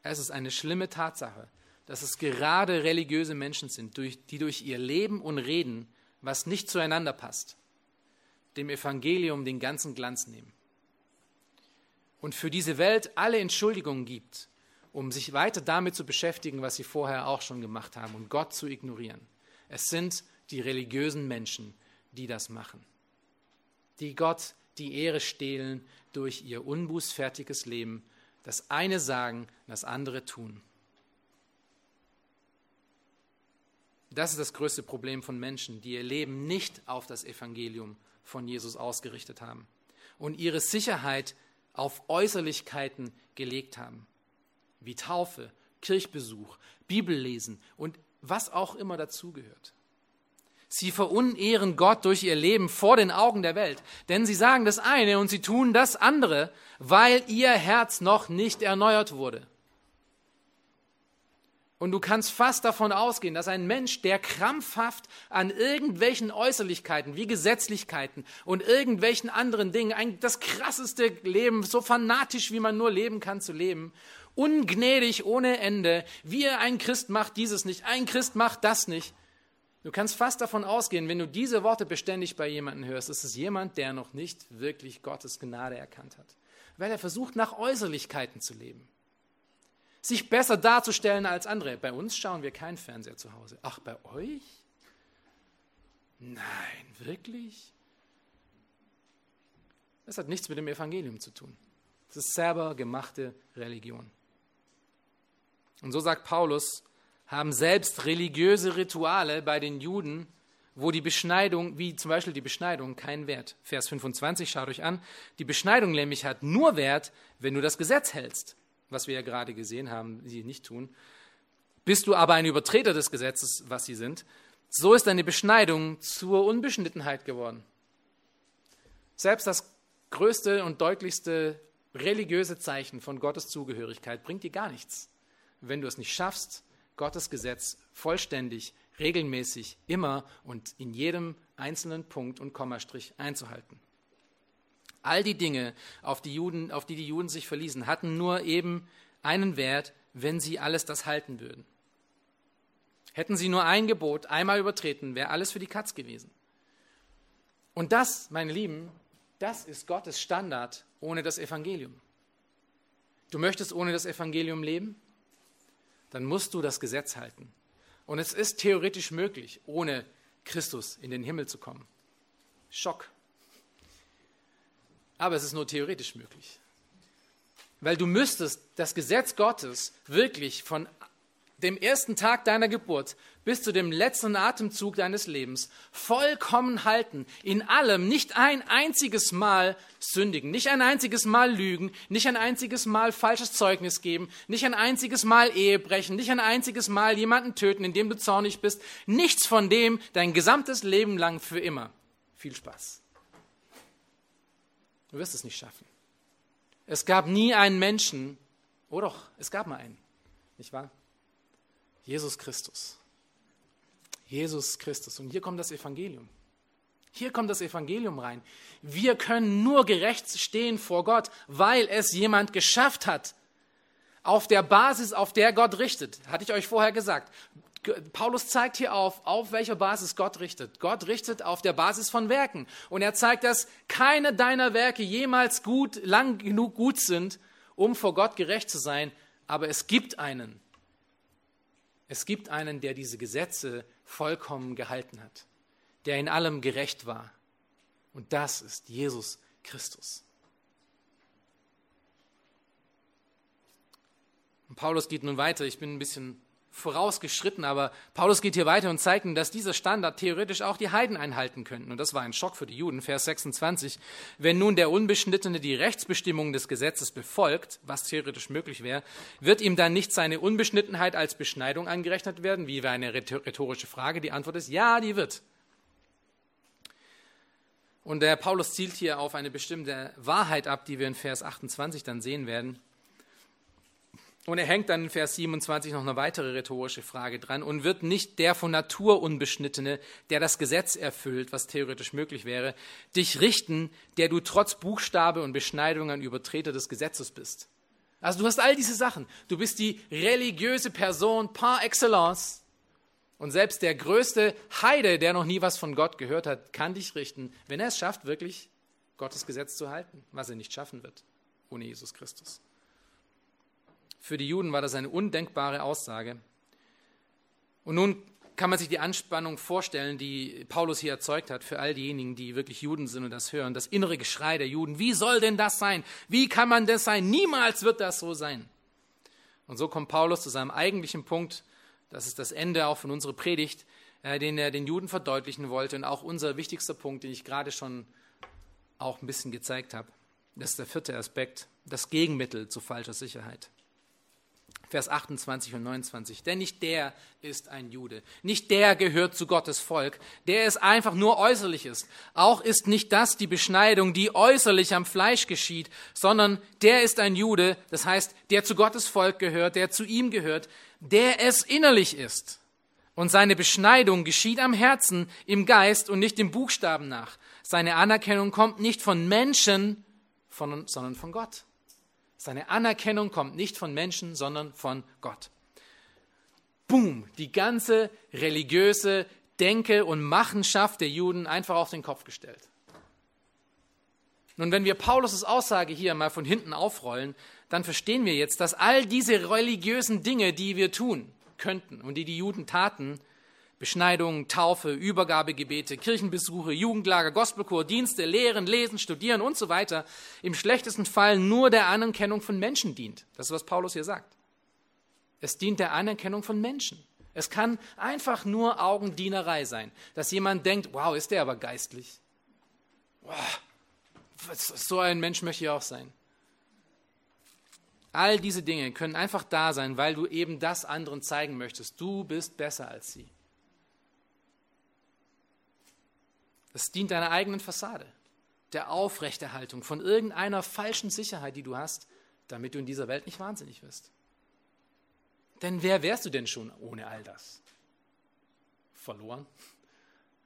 A: Es ist eine schlimme Tatsache, dass es gerade religiöse Menschen sind, die durch ihr Leben und Reden, was nicht zueinander passt, dem Evangelium den ganzen Glanz nehmen. Und für diese Welt alle Entschuldigungen gibt, um sich weiter damit zu beschäftigen, was sie vorher auch schon gemacht haben und Gott zu ignorieren. Es sind die religiösen Menschen, die das machen, die Gott die Ehre stehlen durch ihr unbußfertiges Leben, das eine sagen, das andere tun. Das ist das größte Problem von Menschen, die ihr Leben nicht auf das Evangelium von Jesus ausgerichtet haben und ihre Sicherheit auf Äußerlichkeiten gelegt haben, wie Taufe, Kirchbesuch, Bibellesen und was auch immer dazugehört. Sie verunehren Gott durch ihr Leben vor den Augen der Welt, denn sie sagen das eine und sie tun das andere, weil ihr Herz noch nicht erneuert wurde. Und du kannst fast davon ausgehen, dass ein Mensch, der krampfhaft an irgendwelchen Äußerlichkeiten wie Gesetzlichkeiten und irgendwelchen anderen Dingen, ein, das krasseste Leben, so fanatisch wie man nur leben kann zu leben, ungnädig ohne Ende, wie ein Christ macht dieses nicht, ein Christ macht das nicht. Du kannst fast davon ausgehen, wenn du diese Worte beständig bei jemandem hörst, ist es jemand, der noch nicht wirklich Gottes Gnade erkannt hat, weil er versucht, nach Äußerlichkeiten zu leben sich besser darzustellen als andere. Bei uns schauen wir keinen Fernseher zu Hause. Ach, bei euch? Nein, wirklich? Das hat nichts mit dem Evangelium zu tun. Das ist selber gemachte Religion. Und so sagt Paulus, haben selbst religiöse Rituale bei den Juden, wo die Beschneidung, wie zum Beispiel die Beschneidung, keinen Wert. Vers 25, schaut euch an, die Beschneidung nämlich hat nur Wert, wenn du das Gesetz hältst was wir ja gerade gesehen haben, sie nicht tun. Bist du aber ein Übertreter des Gesetzes, was sie sind, so ist deine Beschneidung zur Unbeschnittenheit geworden. Selbst das größte und deutlichste religiöse Zeichen von Gottes Zugehörigkeit bringt dir gar nichts, wenn du es nicht schaffst, Gottes Gesetz vollständig, regelmäßig, immer und in jedem einzelnen Punkt und Kommastrich einzuhalten. All die Dinge, auf die, Juden, auf die die Juden sich verließen, hatten nur eben einen Wert, wenn sie alles das halten würden. Hätten sie nur ein Gebot einmal übertreten, wäre alles für die Katz gewesen. Und das, meine Lieben, das ist Gottes Standard ohne das Evangelium. Du möchtest ohne das Evangelium leben? Dann musst du das Gesetz halten. Und es ist theoretisch möglich, ohne Christus in den Himmel zu kommen. Schock. Aber es ist nur theoretisch möglich. Weil du müsstest das Gesetz Gottes wirklich von dem ersten Tag deiner Geburt bis zu dem letzten Atemzug deines Lebens vollkommen halten, in allem. Nicht ein einziges Mal sündigen, nicht ein einziges Mal lügen, nicht ein einziges Mal falsches Zeugnis geben, nicht ein einziges Mal Ehe brechen, nicht ein einziges Mal jemanden töten, indem du zornig bist, nichts von dem dein gesamtes Leben lang für immer. Viel Spaß. Du wirst es nicht schaffen. Es gab nie einen Menschen, oh doch, es gab mal einen, nicht wahr? Jesus Christus. Jesus Christus. Und hier kommt das Evangelium. Hier kommt das Evangelium rein. Wir können nur gerecht stehen vor Gott, weil es jemand geschafft hat. Auf der Basis, auf der Gott richtet. Hatte ich euch vorher gesagt. Paulus zeigt hier auf, auf welcher Basis Gott richtet. Gott richtet auf der Basis von Werken. Und er zeigt, dass keine deiner Werke jemals gut, lang genug gut sind, um vor Gott gerecht zu sein. Aber es gibt einen. Es gibt einen, der diese Gesetze vollkommen gehalten hat, der in allem gerecht war. Und das ist Jesus Christus. Und Paulus geht nun weiter. Ich bin ein bisschen vorausgeschritten, aber Paulus geht hier weiter und zeigt ihnen, dass dieser Standard theoretisch auch die Heiden einhalten könnten. Und das war ein Schock für die Juden. Vers 26. Wenn nun der Unbeschnittene die Rechtsbestimmungen des Gesetzes befolgt, was theoretisch möglich wäre, wird ihm dann nicht seine Unbeschnittenheit als Beschneidung angerechnet werden? Wie wäre eine rhetorische Frage? Die Antwort ist ja, die wird. Und der Paulus zielt hier auf eine bestimmte Wahrheit ab, die wir in Vers 28 dann sehen werden. Und er hängt dann in Vers 27 noch eine weitere rhetorische Frage dran und wird nicht der von Natur Unbeschnittene, der das Gesetz erfüllt, was theoretisch möglich wäre, dich richten, der du trotz Buchstabe und Beschneidung ein Übertreter des Gesetzes bist. Also du hast all diese Sachen. Du bist die religiöse Person par excellence. Und selbst der größte Heide, der noch nie was von Gott gehört hat, kann dich richten, wenn er es schafft, wirklich Gottes Gesetz zu halten, was er nicht schaffen wird ohne Jesus Christus. Für die Juden war das eine undenkbare Aussage. Und nun kann man sich die Anspannung vorstellen, die Paulus hier erzeugt hat für all diejenigen, die wirklich Juden sind und das hören. Das innere Geschrei der Juden. Wie soll denn das sein? Wie kann man das sein? Niemals wird das so sein. Und so kommt Paulus zu seinem eigentlichen Punkt. Das ist das Ende auch von unserer Predigt, äh, den er den Juden verdeutlichen wollte. Und auch unser wichtigster Punkt, den ich gerade schon auch ein bisschen gezeigt habe. Das ist der vierte Aspekt, das Gegenmittel zu falscher Sicherheit. Vers 28 und 29. Denn nicht der ist ein Jude, nicht der gehört zu Gottes Volk, der es einfach nur äußerlich ist. Auch ist nicht das die Beschneidung, die äußerlich am Fleisch geschieht, sondern der ist ein Jude, das heißt, der zu Gottes Volk gehört, der zu ihm gehört, der es innerlich ist. Und seine Beschneidung geschieht am Herzen, im Geist und nicht im Buchstaben nach. Seine Anerkennung kommt nicht von Menschen, von, sondern von Gott. Seine Anerkennung kommt nicht von Menschen, sondern von Gott. Boom, die ganze religiöse Denke und Machenschaft der Juden einfach auf den Kopf gestellt. Nun, wenn wir Paulus' Aussage hier mal von hinten aufrollen, dann verstehen wir jetzt, dass all diese religiösen Dinge, die wir tun könnten und die die Juden taten, Beschneidung, Taufe, Übergabegebete, Kirchenbesuche, Jugendlager, Gospelchor, Dienste, Lehren, Lesen, Studieren und so weiter, im schlechtesten Fall nur der Anerkennung von Menschen dient. Das ist, was Paulus hier sagt. Es dient der Anerkennung von Menschen. Es kann einfach nur Augendienerei sein, dass jemand denkt, wow, ist der aber geistlich. Wow, so ein Mensch möchte ich auch sein. All diese Dinge können einfach da sein, weil du eben das anderen zeigen möchtest. Du bist besser als sie. Es dient deiner eigenen Fassade, der Aufrechterhaltung von irgendeiner falschen Sicherheit, die du hast, damit du in dieser Welt nicht wahnsinnig wirst. Denn wer wärst du denn schon ohne all das? Verloren?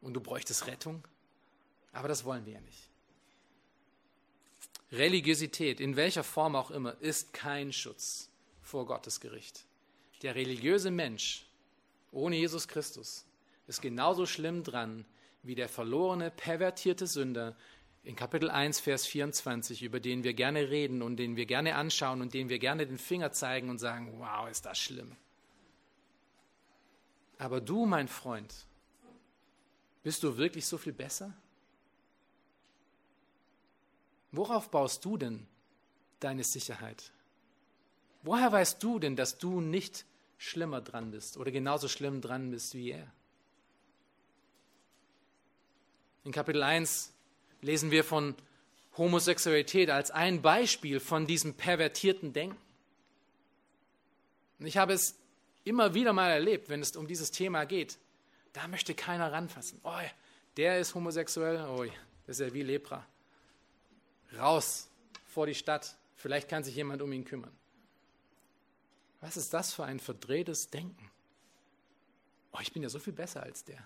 A: Und du bräuchtest Rettung? Aber das wollen wir ja nicht. Religiosität, in welcher Form auch immer, ist kein Schutz vor Gottes Gericht. Der religiöse Mensch ohne Jesus Christus ist genauso schlimm dran wie der verlorene, pervertierte Sünder in Kapitel 1, Vers 24, über den wir gerne reden und den wir gerne anschauen und den wir gerne den Finger zeigen und sagen, wow, ist das schlimm. Aber du, mein Freund, bist du wirklich so viel besser? Worauf baust du denn deine Sicherheit? Woher weißt du denn, dass du nicht schlimmer dran bist oder genauso schlimm dran bist wie er? In Kapitel 1 lesen wir von Homosexualität als ein Beispiel von diesem pervertierten Denken. Und ich habe es immer wieder mal erlebt, wenn es um dieses Thema geht. Da möchte keiner ranfassen. Oh, der ist homosexuell. Oh, das ist ja wie Lepra. Raus vor die Stadt. Vielleicht kann sich jemand um ihn kümmern. Was ist das für ein verdrehtes Denken? Oh, ich bin ja so viel besser als der,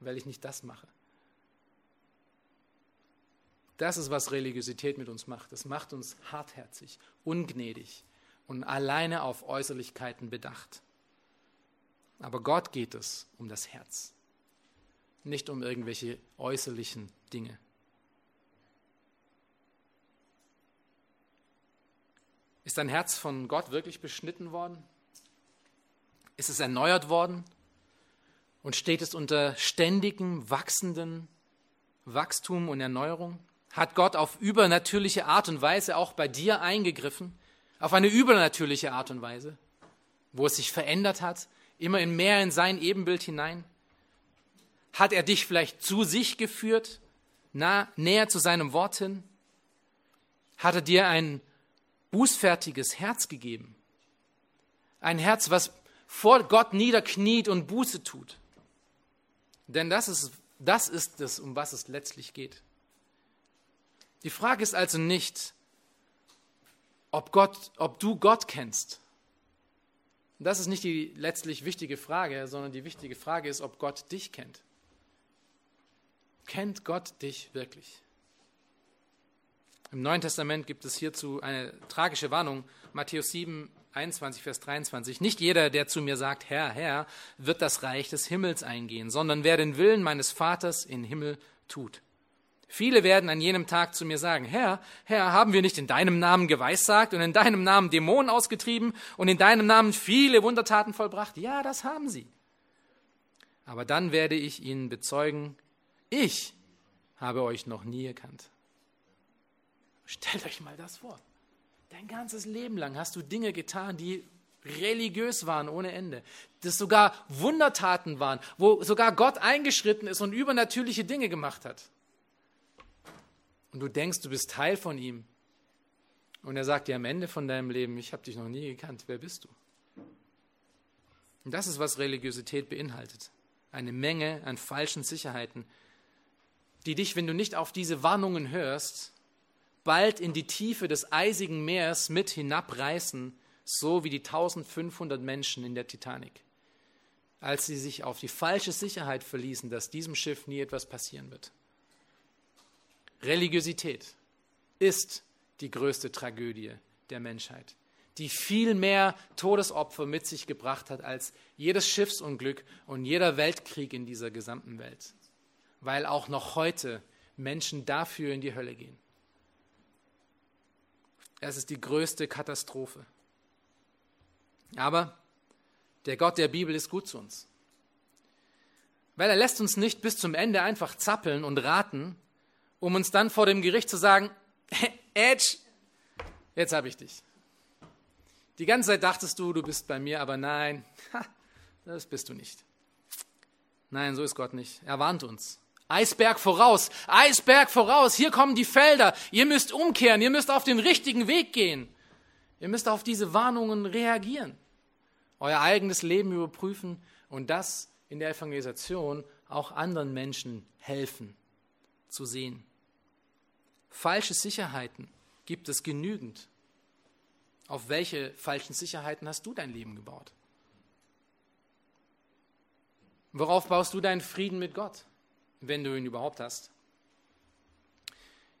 A: weil ich nicht das mache. Das ist, was Religiosität mit uns macht. Es macht uns hartherzig, ungnädig und alleine auf Äußerlichkeiten bedacht. Aber Gott geht es um das Herz, nicht um irgendwelche äußerlichen Dinge. Ist dein Herz von Gott wirklich beschnitten worden? Ist es erneuert worden? Und steht es unter ständigem, wachsenden Wachstum und Erneuerung? Hat Gott auf übernatürliche Art und Weise auch bei dir eingegriffen, auf eine übernatürliche Art und Weise, wo es sich verändert hat, immer mehr in sein Ebenbild hinein? Hat er dich vielleicht zu sich geführt, nah, näher zu seinem Wort hin? Hat er dir ein bußfertiges Herz gegeben? Ein Herz, was vor Gott niederkniet und Buße tut? Denn das ist, das ist es, um was es letztlich geht. Die Frage ist also nicht, ob, Gott, ob du Gott kennst. Das ist nicht die letztlich wichtige Frage, sondern die wichtige Frage ist, ob Gott dich kennt. Kennt Gott dich wirklich? Im Neuen Testament gibt es hierzu eine tragische Warnung. Matthäus 7, 21, Vers 23. Nicht jeder, der zu mir sagt, Herr, Herr, wird das Reich des Himmels eingehen, sondern wer den Willen meines Vaters im Himmel tut. Viele werden an jenem Tag zu mir sagen, Herr, Herr, haben wir nicht in deinem Namen geweissagt und in deinem Namen Dämonen ausgetrieben und in deinem Namen viele Wundertaten vollbracht? Ja, das haben sie. Aber dann werde ich ihnen bezeugen, ich habe euch noch nie erkannt. Stellt euch mal das vor. Dein ganzes Leben lang hast du Dinge getan, die religiös waren ohne Ende, das sogar Wundertaten waren, wo sogar Gott eingeschritten ist und übernatürliche Dinge gemacht hat und du denkst, du bist Teil von ihm. Und er sagt dir am Ende von deinem Leben, ich habe dich noch nie gekannt, wer bist du? Und das ist, was Religiosität beinhaltet. Eine Menge an falschen Sicherheiten, die dich, wenn du nicht auf diese Warnungen hörst, bald in die Tiefe des eisigen Meers mit hinabreißen, so wie die 1500 Menschen in der Titanic, als sie sich auf die falsche Sicherheit verließen, dass diesem Schiff nie etwas passieren wird. Religiosität ist die größte Tragödie der Menschheit, die viel mehr Todesopfer mit sich gebracht hat als jedes Schiffsunglück und jeder Weltkrieg in dieser gesamten Welt, weil auch noch heute Menschen dafür in die Hölle gehen. Es ist die größte Katastrophe. Aber der Gott der Bibel ist gut zu uns. Weil er lässt uns nicht bis zum Ende einfach zappeln und raten, um uns dann vor dem Gericht zu sagen, Edge, jetzt habe ich dich. Die ganze Zeit dachtest du, du bist bei mir, aber nein, das bist du nicht. Nein, so ist Gott nicht. Er warnt uns. Eisberg voraus, Eisberg voraus, hier kommen die Felder, ihr müsst umkehren, ihr müsst auf den richtigen Weg gehen. Ihr müsst auf diese Warnungen reagieren, euer eigenes Leben überprüfen und das in der Evangelisation auch anderen Menschen helfen zu sehen. Falsche Sicherheiten gibt es genügend. Auf welche falschen Sicherheiten hast du dein Leben gebaut? Worauf baust du deinen Frieden mit Gott, wenn du ihn überhaupt hast?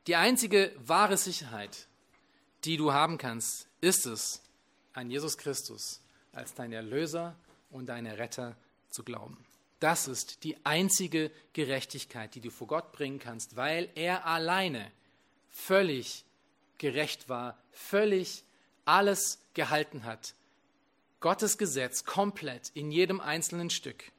A: Die einzige wahre Sicherheit, die du haben kannst, ist es, an Jesus Christus als dein Erlöser und deinen Retter zu glauben. Das ist die einzige Gerechtigkeit, die du vor Gott bringen kannst, weil er alleine völlig gerecht war, völlig alles gehalten hat. Gottes Gesetz komplett in jedem einzelnen Stück.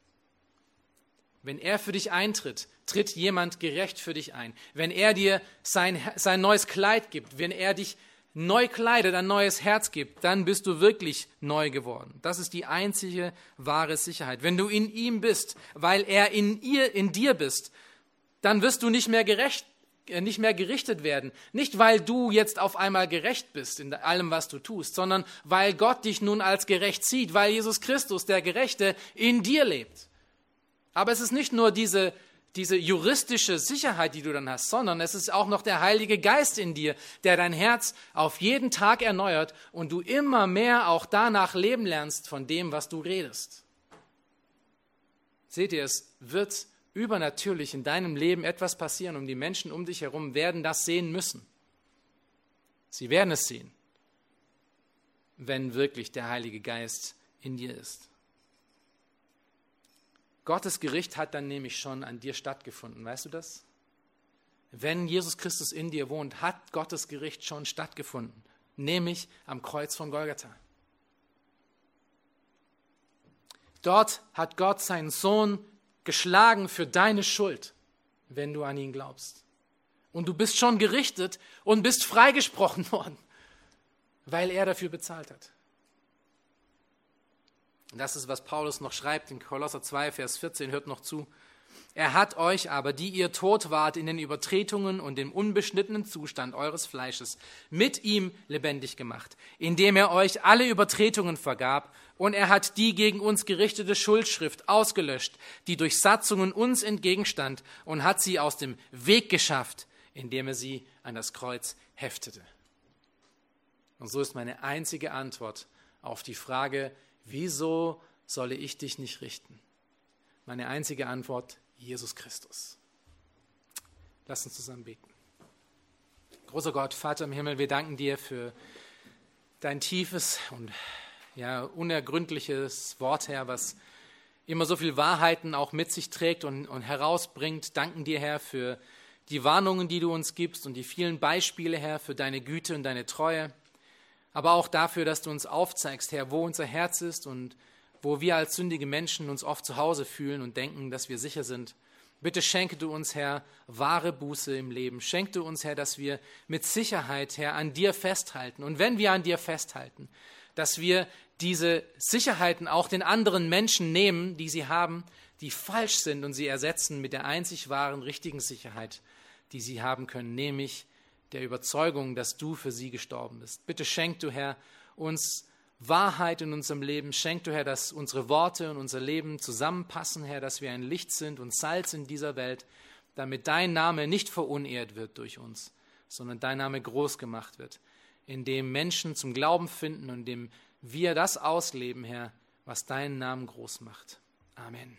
A: Wenn er für dich eintritt, tritt jemand gerecht für dich ein. Wenn er dir sein, sein neues Kleid gibt, wenn er dich neu kleidet, ein neues Herz gibt, dann bist du wirklich neu geworden. Das ist die einzige wahre Sicherheit. Wenn du in ihm bist, weil er in ihr, in dir bist, dann wirst du nicht mehr gerecht äh, nicht mehr gerichtet werden. Nicht, weil du jetzt auf einmal gerecht bist in allem, was du tust, sondern weil Gott dich nun als gerecht sieht, weil Jesus Christus, der Gerechte, in dir lebt. Aber es ist nicht nur diese, diese juristische Sicherheit, die du dann hast, sondern es ist auch noch der Heilige Geist in dir, der dein Herz auf jeden Tag erneuert und du immer mehr auch danach leben lernst von dem, was du redest. Seht ihr, es wird übernatürlich in deinem Leben etwas passieren und die Menschen um dich herum werden das sehen müssen. Sie werden es sehen, wenn wirklich der Heilige Geist in dir ist. Gottes Gericht hat dann nämlich schon an dir stattgefunden, weißt du das? Wenn Jesus Christus in dir wohnt, hat Gottes Gericht schon stattgefunden, nämlich am Kreuz von Golgatha. Dort hat Gott seinen Sohn geschlagen für deine Schuld, wenn du an ihn glaubst. Und du bist schon gerichtet und bist freigesprochen worden, weil er dafür bezahlt hat. Das ist, was Paulus noch schreibt in Kolosser 2, Vers 14, hört noch zu. Er hat euch aber, die ihr tot wart in den Übertretungen und dem unbeschnittenen Zustand eures Fleisches, mit ihm lebendig gemacht, indem er euch alle Übertretungen vergab und er hat die gegen uns gerichtete Schuldschrift ausgelöscht, die durch Satzungen uns entgegenstand, und hat sie aus dem Weg geschafft, indem er sie an das Kreuz heftete. Und so ist meine einzige Antwort auf die Frage, wieso solle ich dich nicht richten? Meine einzige Antwort, Jesus Christus. Lass uns zusammen beten. Großer Gott, Vater im Himmel, wir danken dir für dein tiefes und ja, unergründliches Wort, Herr, was immer so viel Wahrheiten auch mit sich trägt und, und herausbringt. Danken dir, Herr, für die Warnungen, die du uns gibst und die vielen Beispiele, Herr, für deine Güte und deine Treue. Aber auch dafür, dass du uns aufzeigst, Herr, wo unser Herz ist und wo wir als sündige Menschen uns oft zu Hause fühlen und denken, dass wir sicher sind. Bitte schenke du uns, Herr, wahre Buße im Leben. Schenke du uns, Herr, dass wir mit Sicherheit, Herr, an dir festhalten. Und wenn wir an dir festhalten, dass wir diese Sicherheiten auch den anderen Menschen nehmen, die sie haben, die falsch sind und sie ersetzen mit der einzig wahren, richtigen Sicherheit, die sie haben können, nämlich der Überzeugung, dass du für sie gestorben bist. Bitte schenk du, Herr, uns Wahrheit in unserem Leben. Schenk du, Herr, dass unsere Worte und unser Leben zusammenpassen, Herr, dass wir ein Licht sind und Salz in dieser Welt, damit dein Name nicht verunehrt wird durch uns, sondern dein Name groß gemacht wird, indem Menschen zum Glauben finden und indem wir das ausleben, Herr, was deinen Namen groß macht. Amen.